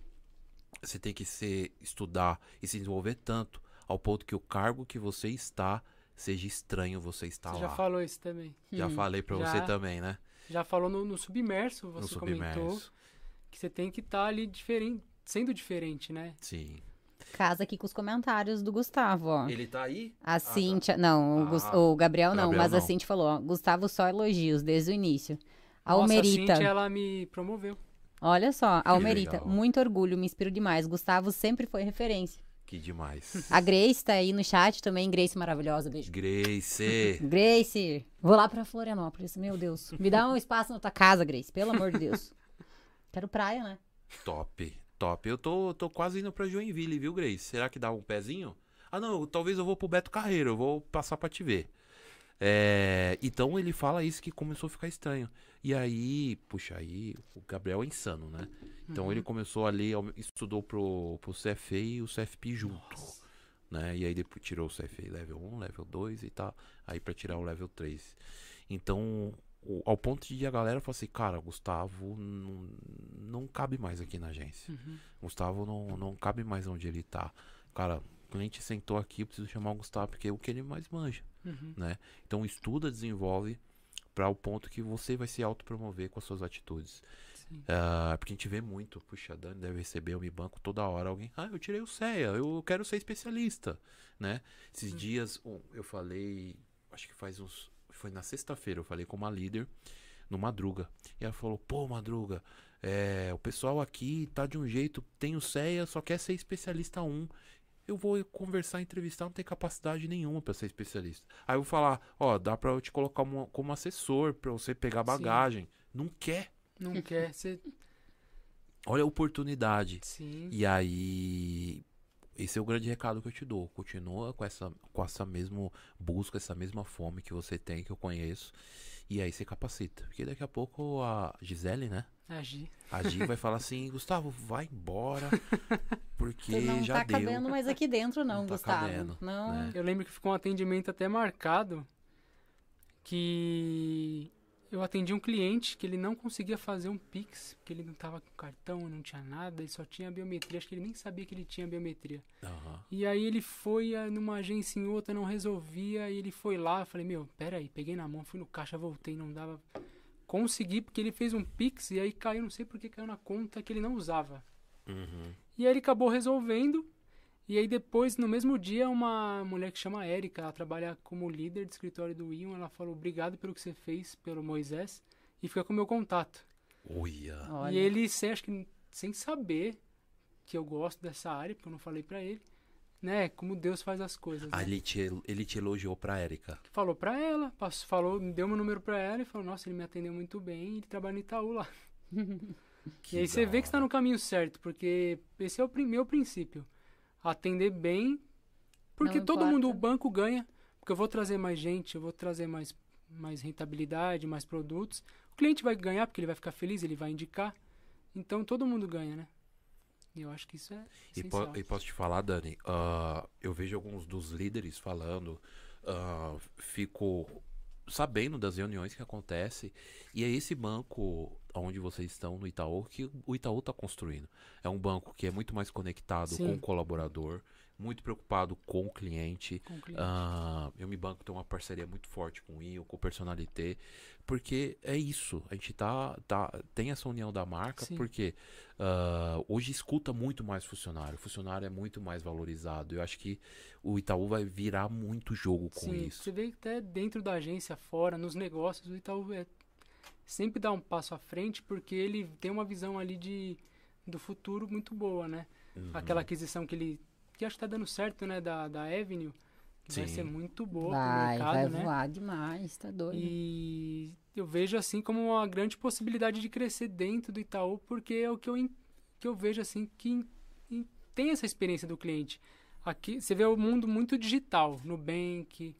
você tem que ser, estudar e se desenvolver tanto ao ponto que o cargo que você está seja estranho você estar Você lá. já falou isso também. Já Hum. falei pra você também, né? Já falou no, no submerso, No você comentou submerso. que você tem que estar ali diferente, sendo diferente, né? Sim. Casa aqui com os comentários do Gustavo, ó. Ele tá aí? A Cíntia, não, o, Ah, o Gabriel não, Gabriel mas a não. Cíntia falou, ó, Gustavo só elogios desde o início. A Nossa, a Almerita, Cintia, ela me promoveu. olha só, a Almerita, legal. muito orgulho, me inspiro demais. Gustavo sempre foi referência. Que demais. A Grace tá aí no chat também, Grace maravilhosa, beijo. Grace. Grace, vou lá pra Florianópolis, meu Deus. Me dá um espaço na tua casa, Grace, pelo amor de Deus. Quero praia, né? Top, top. Eu tô, tô quase indo pra Joinville, viu, Grace? Será que dá um pezinho? Ah, não, talvez eu vou pro Beto Carreiro, eu vou passar pra te ver. É, então ele fala isso que começou a ficar estranho. E aí, puxa, aí o Gabriel é insano, né? Então ele começou ali, estudou pro, pro CFA e o CFP junto. Né? E aí depois tirou o CFA level 1, level 2 e tal. Aí pra tirar o level 3. Então, o- ao ponto de a galera falar assim, cara, Gustavo não, não cabe mais aqui na agência. Uhum. Gustavo não, não cabe mais onde ele tá. Cara, o cliente sentou aqui, preciso chamar o Gustavo, porque é o que ele mais manja, Uhum. né? Então estuda, desenvolve para o ponto que você vai se autopromover com as suas atitudes. Sim. Ah, porque a gente vê muito, puxa, a Dani deve receber, eu me banco toda hora alguém, ah, eu tirei o CEA, eu quero ser especialista, né? Esses dias um, eu falei, acho que faz uns, foi na sexta-feira, eu falei com uma líder no Madruga, e ela falou, pô, Madruga, é, o pessoal aqui tá de um jeito, tem o CEA, só quer ser especialista 1. Eu vou conversar, entrevistar, não tem capacidade nenhuma pra ser especialista. Aí eu vou falar, ó, dá pra eu te colocar como, como assessor pra você pegar Sim. bagagem. Não quer. Não quer ser. Olha a oportunidade. Sim. E aí, esse é o grande recado que eu te dou. Continua com essa, com essa mesma busca, essa mesma fome que você tem, que eu conheço. E aí você capacita. Porque daqui a pouco a Gisele, né? Agir. A Gi vai falar assim, Gustavo, vai embora. Porque Você não já tá deu. cabendo mais aqui dentro, não, Não tá Gustavo. cabendo, não. né? Eu lembro que ficou um atendimento até marcado que eu atendi um cliente que ele não conseguia fazer um Pix, porque ele não tava com cartão, não tinha nada, ele só tinha biometria, acho que ele nem sabia que ele tinha biometria. Aham. E aí ele foi ah, numa agência em outra, não resolvia, e ele foi lá, eu falei, meu, pera aí, peguei na mão, fui no caixa, voltei, não dava. Consegui, porque ele fez um Pix e aí caiu, não sei porque caiu na conta que ele não usava. Uhum. E aí ele acabou resolvendo. E aí depois, no mesmo dia, uma mulher que chama Érica, ela trabalha como líder de escritório do Ion, ela falou obrigado pelo que você fez pelo Moisés e fica com o meu contato. Olha. E ele, sem, acho que sem saber que eu gosto dessa área, porque eu não falei pra ele, né, como Deus faz as coisas. Ah, Né? ele, te, ele te elogiou pra Érica. Falou pra ela, passou, falou, deu meu número pra ela e falou, nossa, ele me atendeu muito bem, ele trabalha no Itaú lá. Que e aí você vê que está no caminho certo, porque esse é o meu princípio. Atender bem, porque todo mundo, o banco ganha, porque eu vou trazer mais gente, eu vou trazer mais, mais rentabilidade, mais produtos. O cliente vai ganhar porque ele vai ficar feliz, ele vai indicar. Então todo mundo ganha, né? E eu acho que isso é E, po- e posso te falar, Dani, ah, eu vejo alguns dos líderes falando, ah, fico sabendo das reuniões que acontecem, e é esse banco onde vocês estão no Itaú que o Itaú está construindo. É um banco que é muito mais conectado Sim. com o colaborador, muito preocupado com o cliente. Com o cliente. Ah, eu me banco tem uma parceria muito forte com o IO, com o Personalité, porque é isso. A gente tá, tá tem essa união da marca, Sim. porque ah, hoje escuta muito mais funcionário. O funcionário é muito mais valorizado. Eu acho que o Itaú vai virar muito jogo com Sim, isso. você vê que até dentro da agência, fora, nos negócios, o Itaú é, sempre dá um passo à frente, porque ele tem uma visão ali de, do futuro muito boa, né? Uhum. Aquela aquisição que ele. que acho que tá dando certo, né? Da, da Avenue. Que vai Sim. ser muito boa Vai, pro mercado, vai né? voar demais, tá doido. E eu vejo assim como uma grande possibilidade de crescer dentro do Itaú, porque é o que eu, que eu vejo assim que em- em- tem essa experiência do cliente. Aqui você vê o mundo muito digital, Nubank.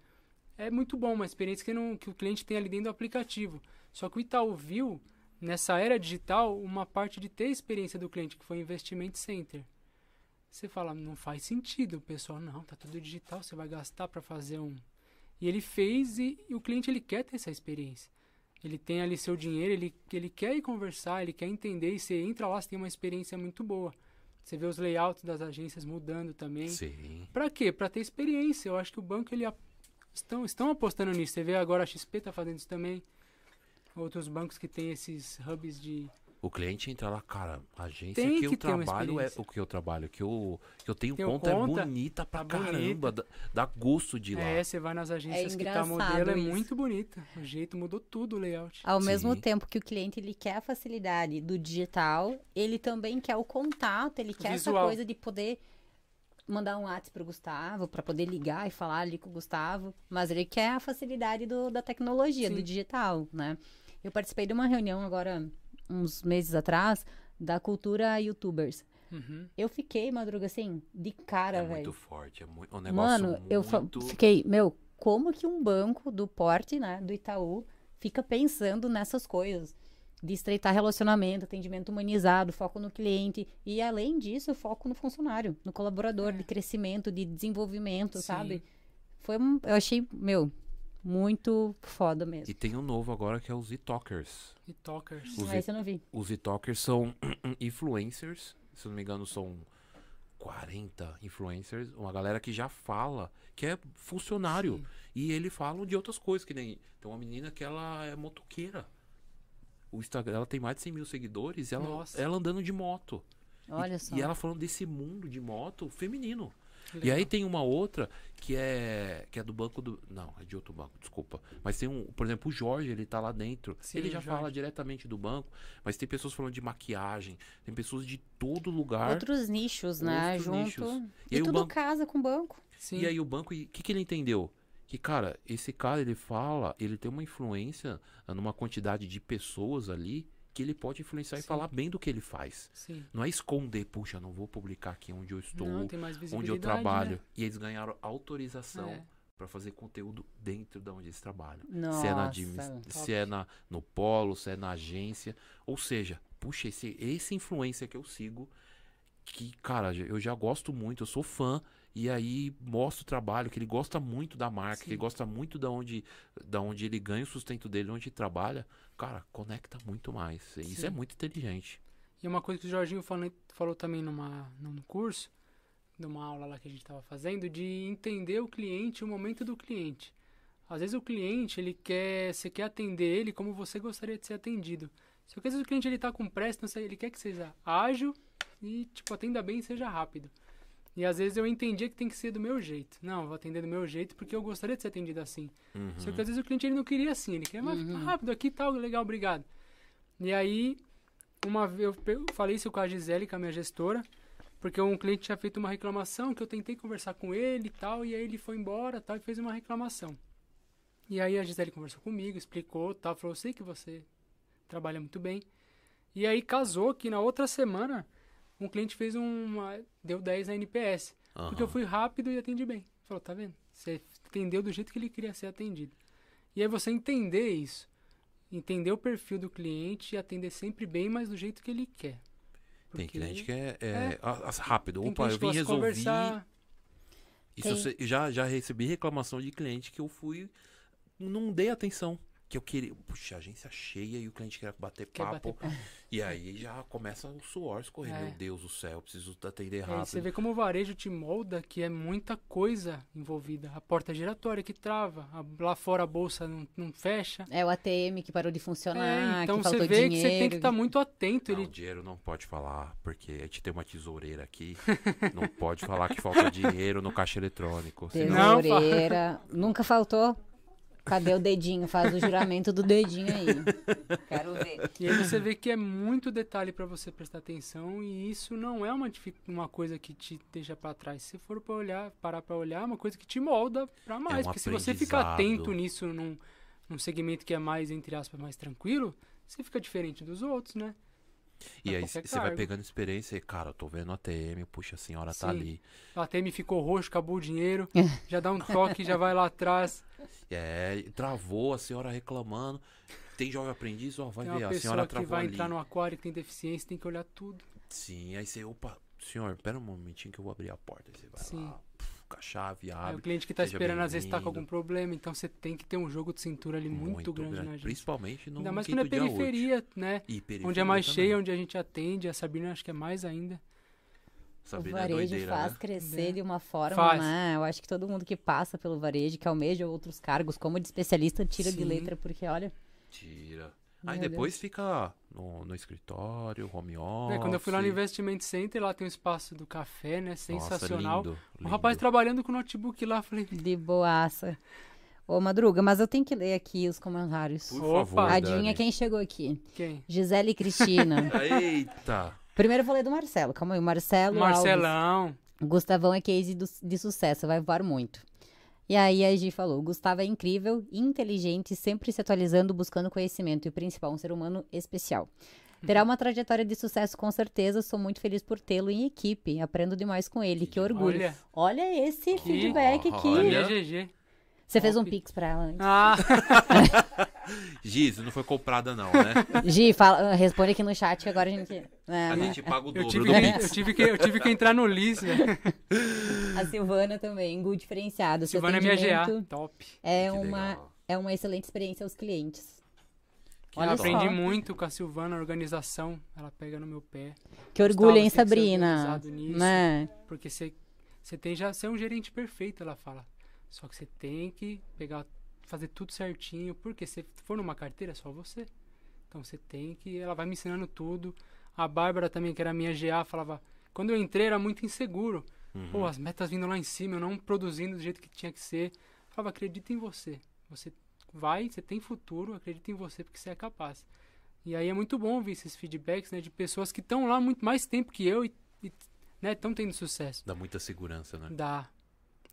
É muito bom, uma experiência que, não, que o cliente tem ali dentro do aplicativo. Só que o Itaú viu, nessa era digital, uma parte de ter a experiência do cliente, que foi o Investment Center. Você fala, não faz sentido. O pessoal, não, tá tudo digital, você vai gastar para fazer um. E ele fez e, e o cliente ele quer ter essa experiência. Ele tem ali seu dinheiro, ele, ele quer ir conversar, ele quer entender e você entra lá, você tem uma experiência muito boa. Você vê os layouts das agências mudando também. Sim. Pra quê? Pra ter experiência. Eu acho que o banco ele a- estão, estão apostando nisso. Você vê agora a XP tá fazendo isso também. Outros bancos que tem esses hubs de. O cliente entra lá, cara, a agência Tem que, eu que trabalho é o que eu trabalho, que eu, que eu tenho conta, conta, é bonita pra tá bonita. caramba, dá, dá gosto de ir lá. É, você vai nas agências que tá engraçado modelo, é isso. muito bonita. O jeito mudou tudo o layout. Ao mesmo Sim. tempo que o cliente ele quer a facilidade do digital, ele também quer o contato, ele quer essa Visual. coisa de poder mandar um WhatsApp pro Gustavo, para poder ligar e falar ali com o Gustavo, mas ele quer a facilidade do- da tecnologia, do Sim. digital, né? Eu participei de uma reunião agora, uns meses atrás, da cultura youtubers. Uhum. Eu fiquei, Madruga, assim, de cara, É velho. muito forte, é muito, um negócio Mano, eu muito... fiquei, meu, como que um banco do porte, né, do Itaú, fica pensando nessas coisas? De estreitar relacionamento, atendimento humanizado, foco no cliente e, além disso, foco no funcionário, no colaborador, de crescimento, de desenvolvimento, Sim. sabe? Foi um, eu achei, meu, muito foda mesmo. E tem um novo agora que é os e-talkers. E talkers. Os Ah, esse eu não vi. Os e-talkers são influencers, se eu não me engano são 40 influencers, uma galera que já fala, que é funcionário. Sim. E ele fala de outras coisas, que nem tem uma menina que ela é motoqueira. O Instagram, ela tem mais de 100 mil seguidores, e ela, Nossa. ela andando de moto. E- Olha só. E ela falando desse mundo de moto feminino. E Legal. aí tem uma outra que é que é do banco do. Não, é de outro banco, desculpa. Mas tem um, por exemplo, o Jorge, ele tá lá dentro. Sim, ele o já Jorge. fala diretamente do banco, mas tem pessoas falando de maquiagem, tem pessoas de todo lugar. Outros nichos, né? Outros Junto. nichos. E, E o tudo banco- casa com banco. Sim. E aí o banco, o que, que ele entendeu? Que, cara, esse cara, ele fala, ele tem uma influência numa quantidade de pessoas ali que ele pode influenciar e Sim. falar bem do que ele faz. Sim. Não é esconder, puxa, não vou publicar aqui onde eu estou, Não, onde eu trabalho. Né? E eles ganharam autorização É. pra fazer conteúdo dentro da onde eles trabalham. Nossa. Se é, na, se é na, no polo, se é na agência. Ou seja, puxa, esse, esse influencer que eu sigo, que, cara, eu já gosto muito, eu sou fã. E aí mostra o trabalho, que ele gosta muito da marca, que Sim. ele gosta muito da onde, da onde ele ganha o sustento dele, onde ele trabalha. Cara, conecta muito mais. Isso Sim. é muito inteligente. E uma coisa que o Jorginho falou, falou também numa, num curso, numa aula lá que a gente estava fazendo, de entender o cliente, o momento do cliente. Às vezes o cliente, ele quer, você quer atender ele como você gostaria de ser atendido. Só que às vezes o cliente ele tá com pressa, então ele quer que seja ágil e tipo atenda bem e seja rápido. E às vezes eu entendia que tem que ser do meu jeito. Não, eu vou atender do meu jeito porque eu gostaria de ser atendido assim. Uhum. Só que às vezes o cliente ele não queria assim, ele quer mais rápido aqui tal, legal, obrigado. E aí, uma vez eu falei isso com a Gisele, com a minha gestora, porque um cliente tinha feito uma reclamação que eu tentei conversar com ele e tal, e aí ele foi embora tal, e fez uma reclamação. E aí a Gisele conversou comigo, explicou tal, falou, eu sei que você trabalha muito bem. E aí casou que na outra semana um cliente fez uma. deu 10 na NPS. Porque eu fui rápido e atendi bem. Falou, tá vendo? Você atendeu do jeito que ele queria ser atendido. E aí você entender isso. Entender o perfil do cliente e atender sempre bem, mas do jeito que ele quer. Tem Porque cliente que é, é, É. rápido. tem Opa, eu vim resolver. conversar. Isso Tem- eu já, já recebi reclamação de cliente que eu fui. Não dei atenção. Que eu queria. Puxa, agência cheia e o cliente queria bater Quer papo. bater papo. E aí já começa o suor escorrer. É. Meu Deus do céu, eu preciso atender É, rápido. você vê como o varejo te molda, que é muita coisa envolvida. A porta giratória que trava, a- lá fora a bolsa não, não fecha. É o ATM que parou de funcionar, É, então que você faltou vê dinheiro. que você tem que estar muito atento. Não, Ele, dinheiro não pode falar, porque a gente tem uma tesoureira aqui. não pode falar que falta dinheiro no caixa eletrônico. senão- Não, Tesoureira. Nunca faltou. Cadê o dedinho? Faz o juramento do dedinho aí. Quero ver. E aí você vê que é muito detalhe para você prestar atenção e isso não é uma, uma coisa que te deixa para trás. Se for para olhar, parar para olhar, é uma coisa que te molda para mais. um porque se você ficar atento nisso num, num segmento que é mais, entre aspas, mais tranquilo, você fica diferente dos outros, né? E aí você vai pegando experiência e, cara, eu tô vendo a ATM, puxa, a senhora tá Sim. ali. O ATM ficou roxo, acabou o dinheiro, já dá um toque, já vai lá atrás. É, travou, a senhora reclamando. Tem jovem aprendiz, ó, vai Tem ver, a senhora que travou vai ali. entrar no aquário que tem deficiência, tem que olhar tudo. Sim, aí você, opa, senhor, pera um momentinho que eu vou abrir a porta. Aí você vai Sim. lá, puf, a chave, Aí abre. o cliente que tá seja esperando às vezes tá com algum problema, então você tem que ter um jogo de cintura ali muito, grande, na agência. Principalmente no Ainda mais quando é periferia, né? E Onde é periferia mais também. cheia, onde a gente atende, a Sabrina acho que é mais ainda. O Sabrina é varejo doideira, faz né? crescer É. de uma forma, Faz. né? Eu acho que todo mundo que passa pelo varejo, que almeja outros cargos, como de especialista, tira de Sim. letra, porque olha. Tira. Aí depois fica no, no escritório, home office. É, quando eu fui lá no Investment Center, lá tem o espaço do café, né? Nossa, Sensacional. lindo, o lindo. rapaz trabalhando com o notebook lá, falei, De boaça. Ô, Madruga, mas eu tenho que ler aqui os comentários. Por Opa. favor, Adivinha Dani. quem chegou aqui? quem? Gisele Cristina. Eita! Primeiro eu falei do Marcelo. Calma aí, o Marcelo Alves. Marcelão. Gustavão é case do- de sucesso, vai voar muito. E aí a Gi falou, Gustavo é incrível, inteligente, sempre se atualizando, buscando conhecimento e o principal, um ser humano especial. Terá uma trajetória de sucesso com certeza, sou muito feliz por tê-lo em equipe, aprendo demais com ele, que orgulho. Olha, Olha esse Que- feedback aqui. Olha. GG. Você fez um pix pra ela antes. Ah, Giz, não foi comprada não, né? Gi, fala, responde aqui no chat que agora a gente... É, A gente paga o eu dobro tive, do que, Pix. eu, tive que, eu tive que entrar no Liz, né? a Silvana também, Gu diferenciado. Silvana é minha GA. Top. É Que uma, legal. é uma excelente experiência aos clientes. Que Olha eu só. aprendi muito com a Silvana, a organização. Ela pega no meu pé. Que orgulho, hein, Gustavo, Sabrina? nisso. Né? Porque você, você tem já ser um gerente perfeito, ela fala. Só que você tem que pegar, fazer tudo certinho. Porque se for numa carteira, é só você. Então você tem que. Ela vai me ensinando tudo. A Bárbara também, que era minha GA, falava. Quando eu entrei, era muito inseguro. Uhum. Pô, as metas vindo lá em cima, eu não produzindo do jeito que tinha que ser. Eu falava, acredita em você. Você vai, você tem futuro, acredita em você porque você é capaz. E aí é muito bom ouvir esses feedbacks, né, de pessoas que estão lá muito mais tempo que eu e, e né, estão tendo sucesso. Dá muita segurança, né? Dá.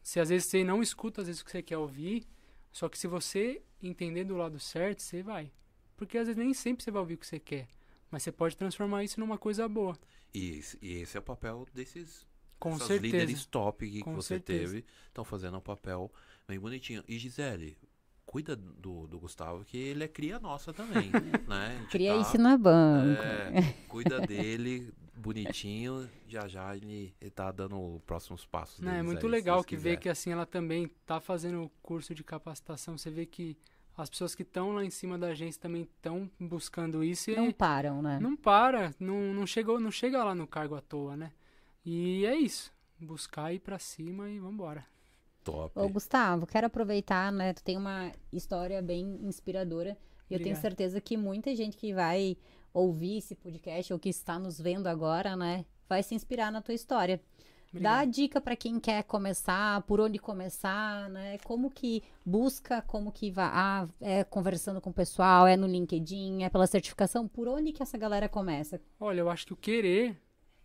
Se às vezes você não escuta às vezes o que você quer ouvir, só que se você entender do lado certo, você vai. Porque às vezes nem sempre você vai ouvir o que você quer, mas você pode transformar isso numa coisa boa. E, e esse é o papel desses Com essas certeza. líderes top que, que você certeza. teve. Estão fazendo um papel bem bonitinho. E Gisele, cuida do, do Gustavo, que ele é cria nossa também, né? Cria tá- isso na banco. É, cuida dele, bonitinho. Já já ele, ele tá dando os próximos passos. Não, é muito aí, legal que quiser. ver que assim ela também tá fazendo o curso de capacitação. Você vê que as pessoas que estão lá em cima da agência também estão buscando isso e Não param, né? não para, não, não chegou, não chega lá no cargo à toa, né? E é isso, buscar ir pra cima e vambora. Top. Ô, Gustavo, quero aproveitar, né? Tu tem uma história bem inspiradora. E eu tenho Obrigado. certeza que muita gente que vai ouvir esse podcast ou que está nos vendo agora, né? Vai se inspirar na tua história. Dá a Obrigado. dica para quem quer começar, por onde começar, né? Como que busca, como que vai, ah, é conversando com o pessoal, é no LinkedIn, é pela certificação, por onde que essa galera começa? Olha, eu acho que o querer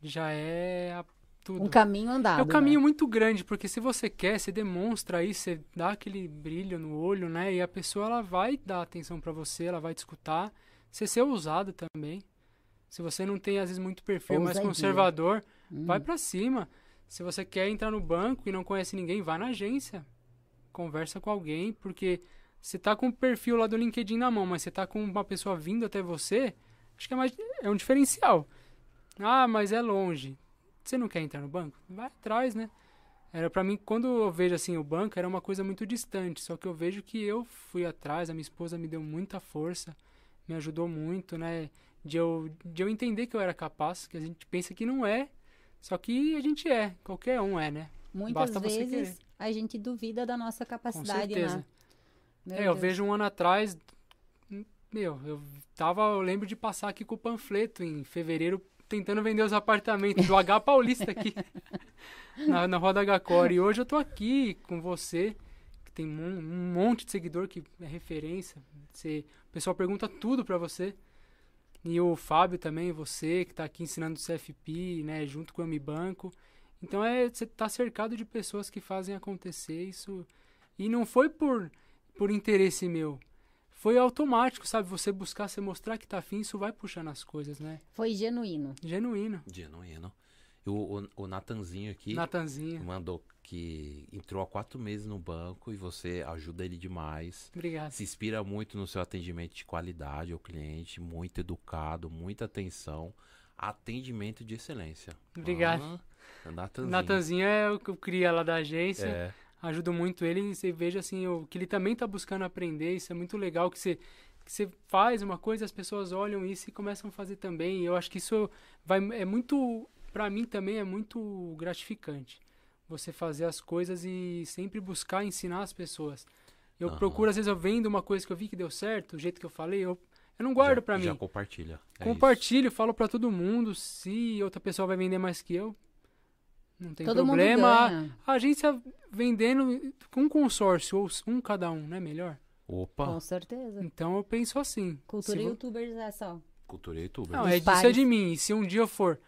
já é a- tudo. Um caminho andado. É um né? caminho muito grande, porque se você quer, você demonstra aí, você dá aquele brilho no olho, né? E a pessoa ela vai dar atenção pra você, ela vai te escutar. Você ser ousado também. Se você não tem, às vezes, muito perfil, mais conservador, Hum. vai pra cima. Se você quer entrar no banco e não conhece ninguém, vai na agência. Conversa com alguém, porque você tá com o perfil lá do LinkedIn na mão, mas você tá com uma pessoa vindo até você, acho que é, mais, é um diferencial. Ah, mas é longe. Você não quer entrar no banco? Vai atrás, né? Era para mim, quando eu vejo assim o banco, era uma coisa muito distante. Só que eu vejo que eu fui atrás, a minha esposa me deu muita força, me ajudou muito, né? De eu, de eu entender que eu era capaz, que a gente pensa que não é, só que a gente é, qualquer um é, né? Muitas basta você vezes a gente duvida da nossa Com capacidade, certeza. né? É, eu vejo um ano atrás, hum, meu, eu tava, eu lembro de passar aqui com o panfleto em fevereiro, tentando vender os apartamentos do H Paulista aqui, na, na Roda H-Core. E hoje eu tô aqui com você, que tem um, um monte de seguidor que é referência. Você, o pessoal pergunta tudo pra você. E o Fábio também, você, que tá aqui ensinando o CFP, né, junto com o Amibanco. Então é, você tá cercado de pessoas que fazem acontecer isso. E não foi por, por interesse meu. Foi automático, sabe? Você buscar, você mostrar que tá afim, isso vai puxando as coisas, né? Foi genuíno. Genuíno. Genuíno. E o, o, o Natanzinho aqui Natanzinho. mandou que entrou há quatro meses no banco e você ajuda ele demais. Obrigado. Se inspira muito no seu atendimento de qualidade ao cliente, muito educado, muita atenção, atendimento de excelência. Obrigado. Ah, Natanzinho. Natanzinho é o que eu cria lá da agência. É, Ajudo muito ele e você veja assim, o, que ele também tá buscando aprender. Isso é muito legal que você, que você faz uma coisa, as pessoas olham isso e começam a fazer também. E eu acho que isso vai, é muito pra mim também é muito gratificante. Você fazer as coisas e sempre buscar ensinar as pessoas. Eu Aham. procuro, às vezes eu vendo uma coisa que eu vi que deu certo, o jeito que eu falei, eu, eu não guardo já, pra Já mim. compartilha. É Compartilho, falo pra todo mundo. Se outra pessoa vai vender mais que eu, não tem Todo problema. mundo ganha. A agência vendendo com um consórcio, ou um cada um, não é melhor? Opa, Com certeza. Então eu penso assim. Cultura se vo- youtubers é só. cultura youtuber. Não, é disso é de mim. E se um dia eu for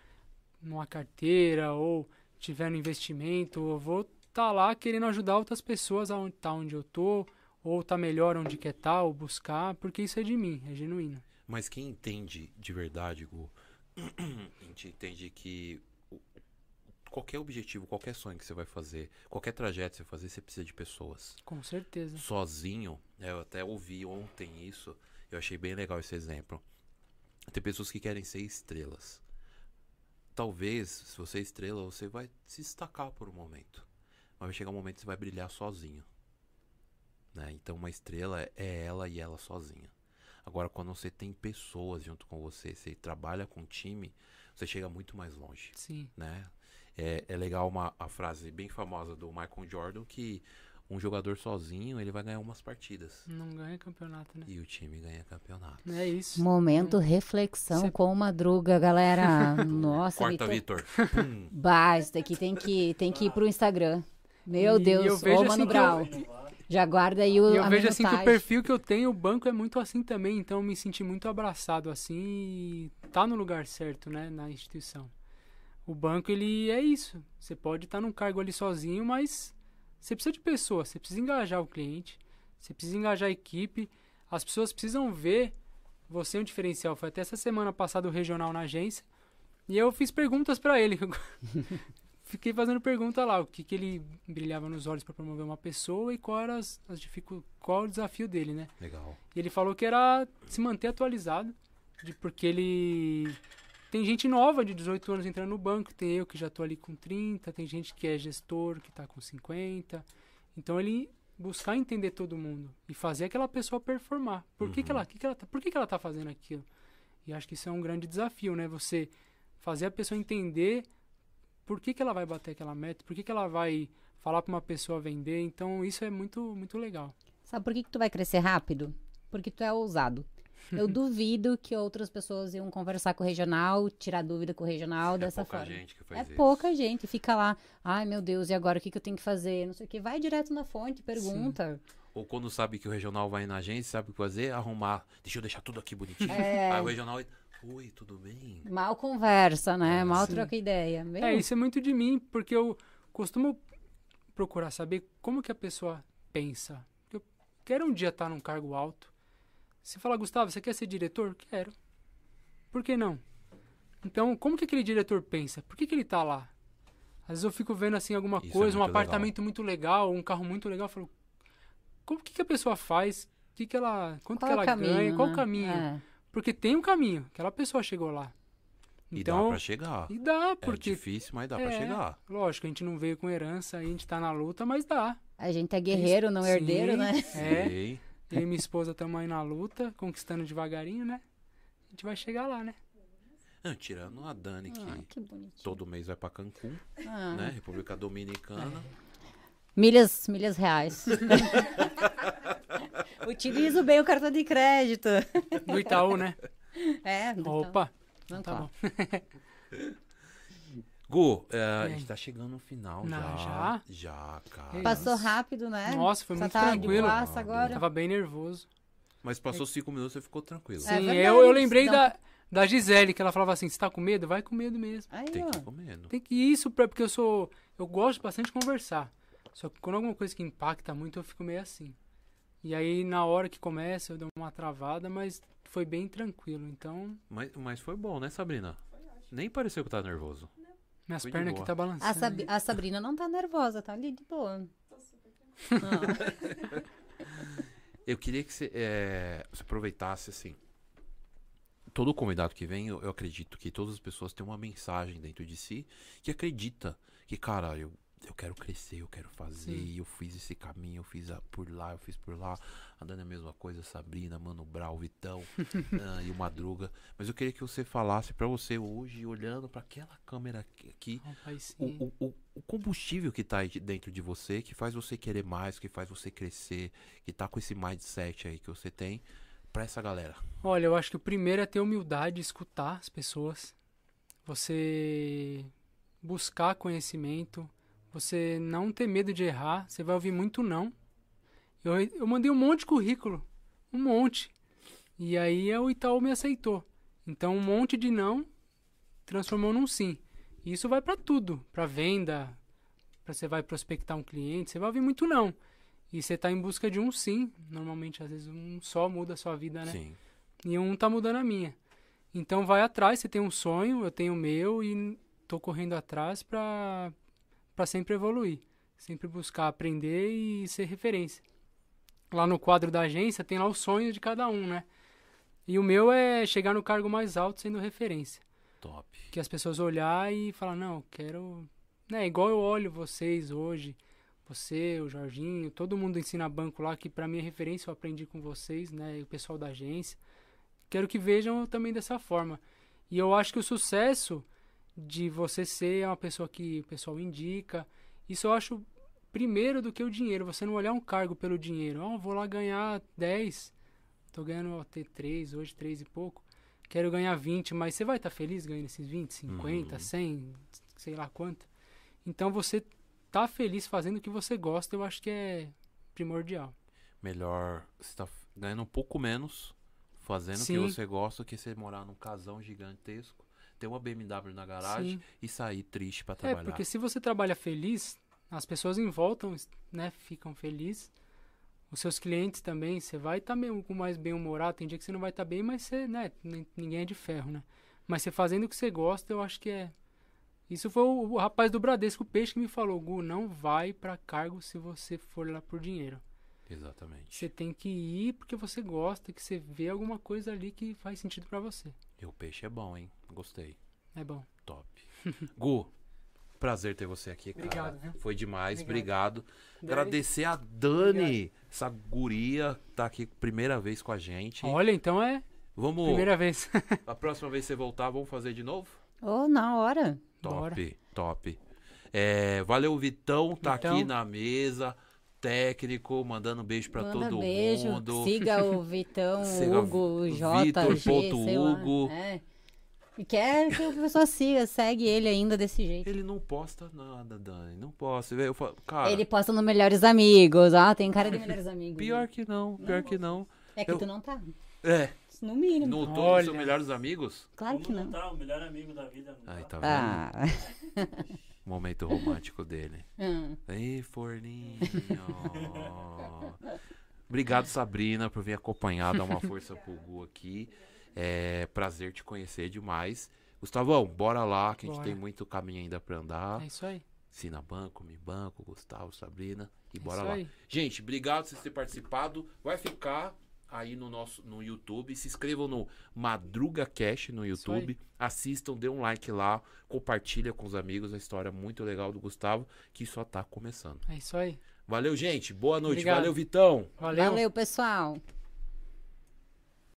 numa carteira ou tiver no investimento, eu vou estar lá querendo ajudar outras pessoas a onde, tá onde eu tô, ou tá melhor onde quer tá, ou buscar, porque isso é de mim, é genuíno. Mas quem entende de verdade, Gu, a gente entende que qualquer objetivo, qualquer sonho que você vai fazer, qualquer trajeto que você vai fazer, você precisa de pessoas. Com certeza. Sozinho, eu até ouvi ontem isso, eu achei bem legal esse exemplo. Tem pessoas que querem ser estrelas. Talvez, se você é estrela, você vai se destacar por um momento. Mas vai chegar um momento que você vai brilhar sozinho. Né? Então, uma estrela é ela e ela sozinha. Agora, quando você tem pessoas junto com você, você trabalha com time, você chega muito mais longe Sim. né? É, é legal uma a frase bem famosa do Michael Jordan que um jogador sozinho ele vai ganhar umas partidas Não ganha campeonato, né? e o time ganha campeonato. É isso. Momento reflexão Cê- com Madruga, galera. Nossa, Corta, Vitor. Isso daqui tem que, tem que ir pro Instagram. Meu E eu Deus, vejo ô Mano assim que Brown. eu- Já guarda aí o E eu a vejo assim que o perfil que eu tenho, o banco é muito assim também, então eu me senti muito abraçado assim e tá no lugar certo, né, na instituição. O banco, ele é isso. Você pode estar num cargo ali sozinho, mas você precisa de pessoas, você precisa engajar o cliente, você precisa engajar a equipe, as pessoas precisam ver você um diferencial. Foi até essa semana passada o regional na agência e eu fiz perguntas pra ele. Fiquei fazendo pergunta lá, o que, que ele brilhava nos olhos para promover uma pessoa e qual era as, as dificu- qual o desafio dele, né? Legal. E ele falou que era se manter atualizado, de, porque ele tem gente nova de 18 anos entrando no banco, tem eu que já tô ali com 30, tem gente que é gestor que tá com 50. Então ele buscar entender todo mundo e fazer aquela pessoa performar. Por que, que ela, que que ela tá, por que, que ela tá fazendo aquilo? E acho que isso é um grande desafio, né? Você fazer a pessoa entender por que, que ela vai bater aquela meta, por que, que ela vai falar para uma pessoa vender. Então isso é muito muito legal. Sabe por que, que tu vai crescer rápido? Porque tu é ousado. Eu duvido que outras pessoas iam conversar com o regional, tirar dúvida com o regional dessa é pouca forma. gente que faz É isso. pouca gente. Fica lá, ai meu Deus, e agora o que, que eu tenho que fazer? Não sei o que. Vai direto na fonte, pergunta. Ou quando sabe que o regional vai na agência, sabe o que fazer? Arrumar. Deixa eu deixar tudo aqui bonitinho. É. Aí o regional. Oi, tudo bem? Mal conversa, né? É, Mal sim. troca ideia. Meu, É, isso é muito de mim, porque eu costumo procurar saber como que a pessoa pensa. Eu quero um dia estar num cargo alto. Você fala, Gustavo, você quer ser diretor? Quero. Por que não? Então, como que aquele diretor pensa? Por que, que ele tá lá? Às vezes eu fico vendo assim alguma Isso é coisa, um muito legal. apartamento muito legal, um carro muito legal, eu falo, como que, que a pessoa faz? Que que ela, quanto qual que é o ela caminho, ganha? Qual o né? caminho? É. Porque tem um caminho, aquela pessoa chegou lá. E dá Então, pra chegar. e dá, É porque difícil, mas dá pra É. chegar. Lógico, a gente não veio com herança, a gente tá na luta, mas dá. A gente é guerreiro, não Sim, herdeiro, né? É, Sei. Eu e minha esposa estamos aí na luta, conquistando devagarinho, né? A gente vai chegar lá, né? Não, tirando a Dani, que Ah, que todo mês vai pra Cancún, Ah. né? República Dominicana. Milhas, milhas reais. Utilizo bem o cartão de crédito. Do Itaú, né? É, então, Opa, não tá tá. bom. Gu, é, a E aí? gente tá chegando no final Não, já. já? Já, cara. Passou rápido, né? Nossa, foi Só muito tá tranquilo. de agora. Tava bem nervoso. Mas passou cinco minutos e você ficou tranquilo. É Sim, verdade, eu, eu lembrei não. da, da Gisele, que ela falava assim, você tá com medo? Vai com medo mesmo. Aí, Tem ó. que ir comendo. Tem que ir isso, pra, porque eu sou... Eu gosto bastante de conversar. Só que quando alguma coisa que impacta muito, eu fico meio assim. E aí, na hora que começa, eu dou uma travada, mas foi bem tranquilo. Então, Mas, mas foi bom, né, Sabrina? Nem pareceu que tá nervoso. Minhas Foi pernas aqui tá balançando. A, Sab- a Sabrina não tá nervosa, tá ali de boa. Ah, Eu queria que você, é, você aproveitasse assim. Todo convidado que vem, eu, eu acredito que todas as pessoas têm uma mensagem dentro de si que acredita que, cara, eu eu quero crescer, eu quero fazer, Sim. e eu fiz esse caminho, eu fiz a- por lá, eu fiz por lá. A Dani é a mesma coisa, Sabrina, Mano Brau, Vitão ah, e o Madruga. Mas eu queria que você falasse pra você hoje, olhando pra aquela câmera aqui, Rapaz, o, o, o, combustível que tá aí de- dentro de você, que faz você querer mais, que faz você crescer, que tá com esse mindset aí que você tem, pra essa galera. Olha, eu acho que o primeiro é ter humildade, escutar as pessoas. Você buscar conhecimento. Você não ter medo de errar. Você vai ouvir muito não. Eu, eu mandei um monte de currículo. Um monte. E aí o Itaú me aceitou. Então um monte de não transformou num sim. E isso vai pra tudo. Pra venda. Pra você vai prospectar um cliente. Você vai ouvir muito não. E você tá em busca de um sim. Normalmente, às vezes, um só muda a sua vida, né? Sim. e um tá mudando a minha. Então vai atrás, você tem um sonho, eu tenho o meu e tô correndo atrás pra, pra sempre evoluir. Sempre buscar aprender e ser referência. Lá no quadro da agência tem lá o sonho de cada um, né? E o meu é chegar no cargo mais alto sendo referência. Top. Que as pessoas olhar e falar, não, quero. Né, igual eu olho vocês hoje, você, o Jorginho, todo mundo ensina banco lá, que pra mim é referência, eu aprendi com vocês, né? E o pessoal da agência. Quero que vejam também dessa forma. E eu acho que o sucesso de você ser uma pessoa que o pessoal indica, isso eu acho primeiro do que o dinheiro. Você não olhar um cargo pelo dinheiro. Ó, vou lá ganhar 10, tô ganhando ter 3, hoje 3 e pouco. Quero ganhar 20, mas você vai estar feliz ganhando esses 20, 50, Uhum. 100, sei lá quanto. Então você tá feliz fazendo o que você gosta, eu acho que é primordial. Melhor você tá ganhando um pouco menos, fazendo o que Sim. você gosta, que você morar num casão gigantesco, ter uma BMW na garagem Sim. e sair triste pra É, trabalhar. porque se você trabalha feliz, as pessoas em volta, né, ficam felizes. Os seus clientes também, você vai estar meio com mais bem humorado, tem dia que você não vai estar bem, mas você, né, nin- ninguém é de ferro, né? Mas você fazendo o que você gosta, eu acho que é Isso foi o, o rapaz do Bradesco Peixe que me falou, Gu, não vai pra cargo se você for lá por dinheiro. Exatamente. Você tem que ir porque você gosta, que você vê alguma coisa ali que faz sentido pra você. E o peixe é bom, hein? Gostei. É bom. Top. Gu, prazer ter você aqui, cara. Obrigado, viu? Foi demais, Obrigado. obrigado. Agradecer a Dani, essa guria, tá aqui primeira vez com a gente. Olha, então é Vamos, primeira vez. a próxima vez que você voltar, vamos fazer de novo? Ô, na hora. Top, Bora. top. É, valeu, Vitão, tá Vitão. aqui na mesa, técnico, mandando beijo pra Manda todo beijo. mundo. Siga o Vitão, Siga o Hugo, o J, Vitor G, ponto sei lá. Hugo. É. E quer que a pessoa siga, segue ele ainda desse jeito. Ele não posta nada, Dani, não posta. Eu falo, cara, Ele posta no Melhores Amigos, ó, tem cara de Melhores Amigos. pior que não, pior que não. É que eu- tu não tá. É, No mínimo. no todos Olha. são melhores amigos. Claro que Como não. tá? O melhor amigo da vida não Aí tá. tá vendo? Ah. Momento romântico dele. Hum. Ei, forninho. Obrigado, Sabrina, por vir acompanhar, dar uma força pro Gu aqui. É prazer te conhecer demais. Gustavão, bora lá, que a gente Bora. tem muito caminho ainda pra andar. É isso aí. Sina Banco, Mi Banco, Gustavo, Sabrina. E É bora lá. aí. Gente, obrigado por vocês terem participado. Vai ficar aí no nosso no YouTube. Se inscrevam no Madruga Cash no. YouTube. Assistam, dê um like lá, compartilha com os amigos a história muito legal do Gustavo, que só tá começando. É isso aí. Valeu, gente. Boa noite. Obrigado. Valeu, Vitão. Valeu. Valeu, pessoal.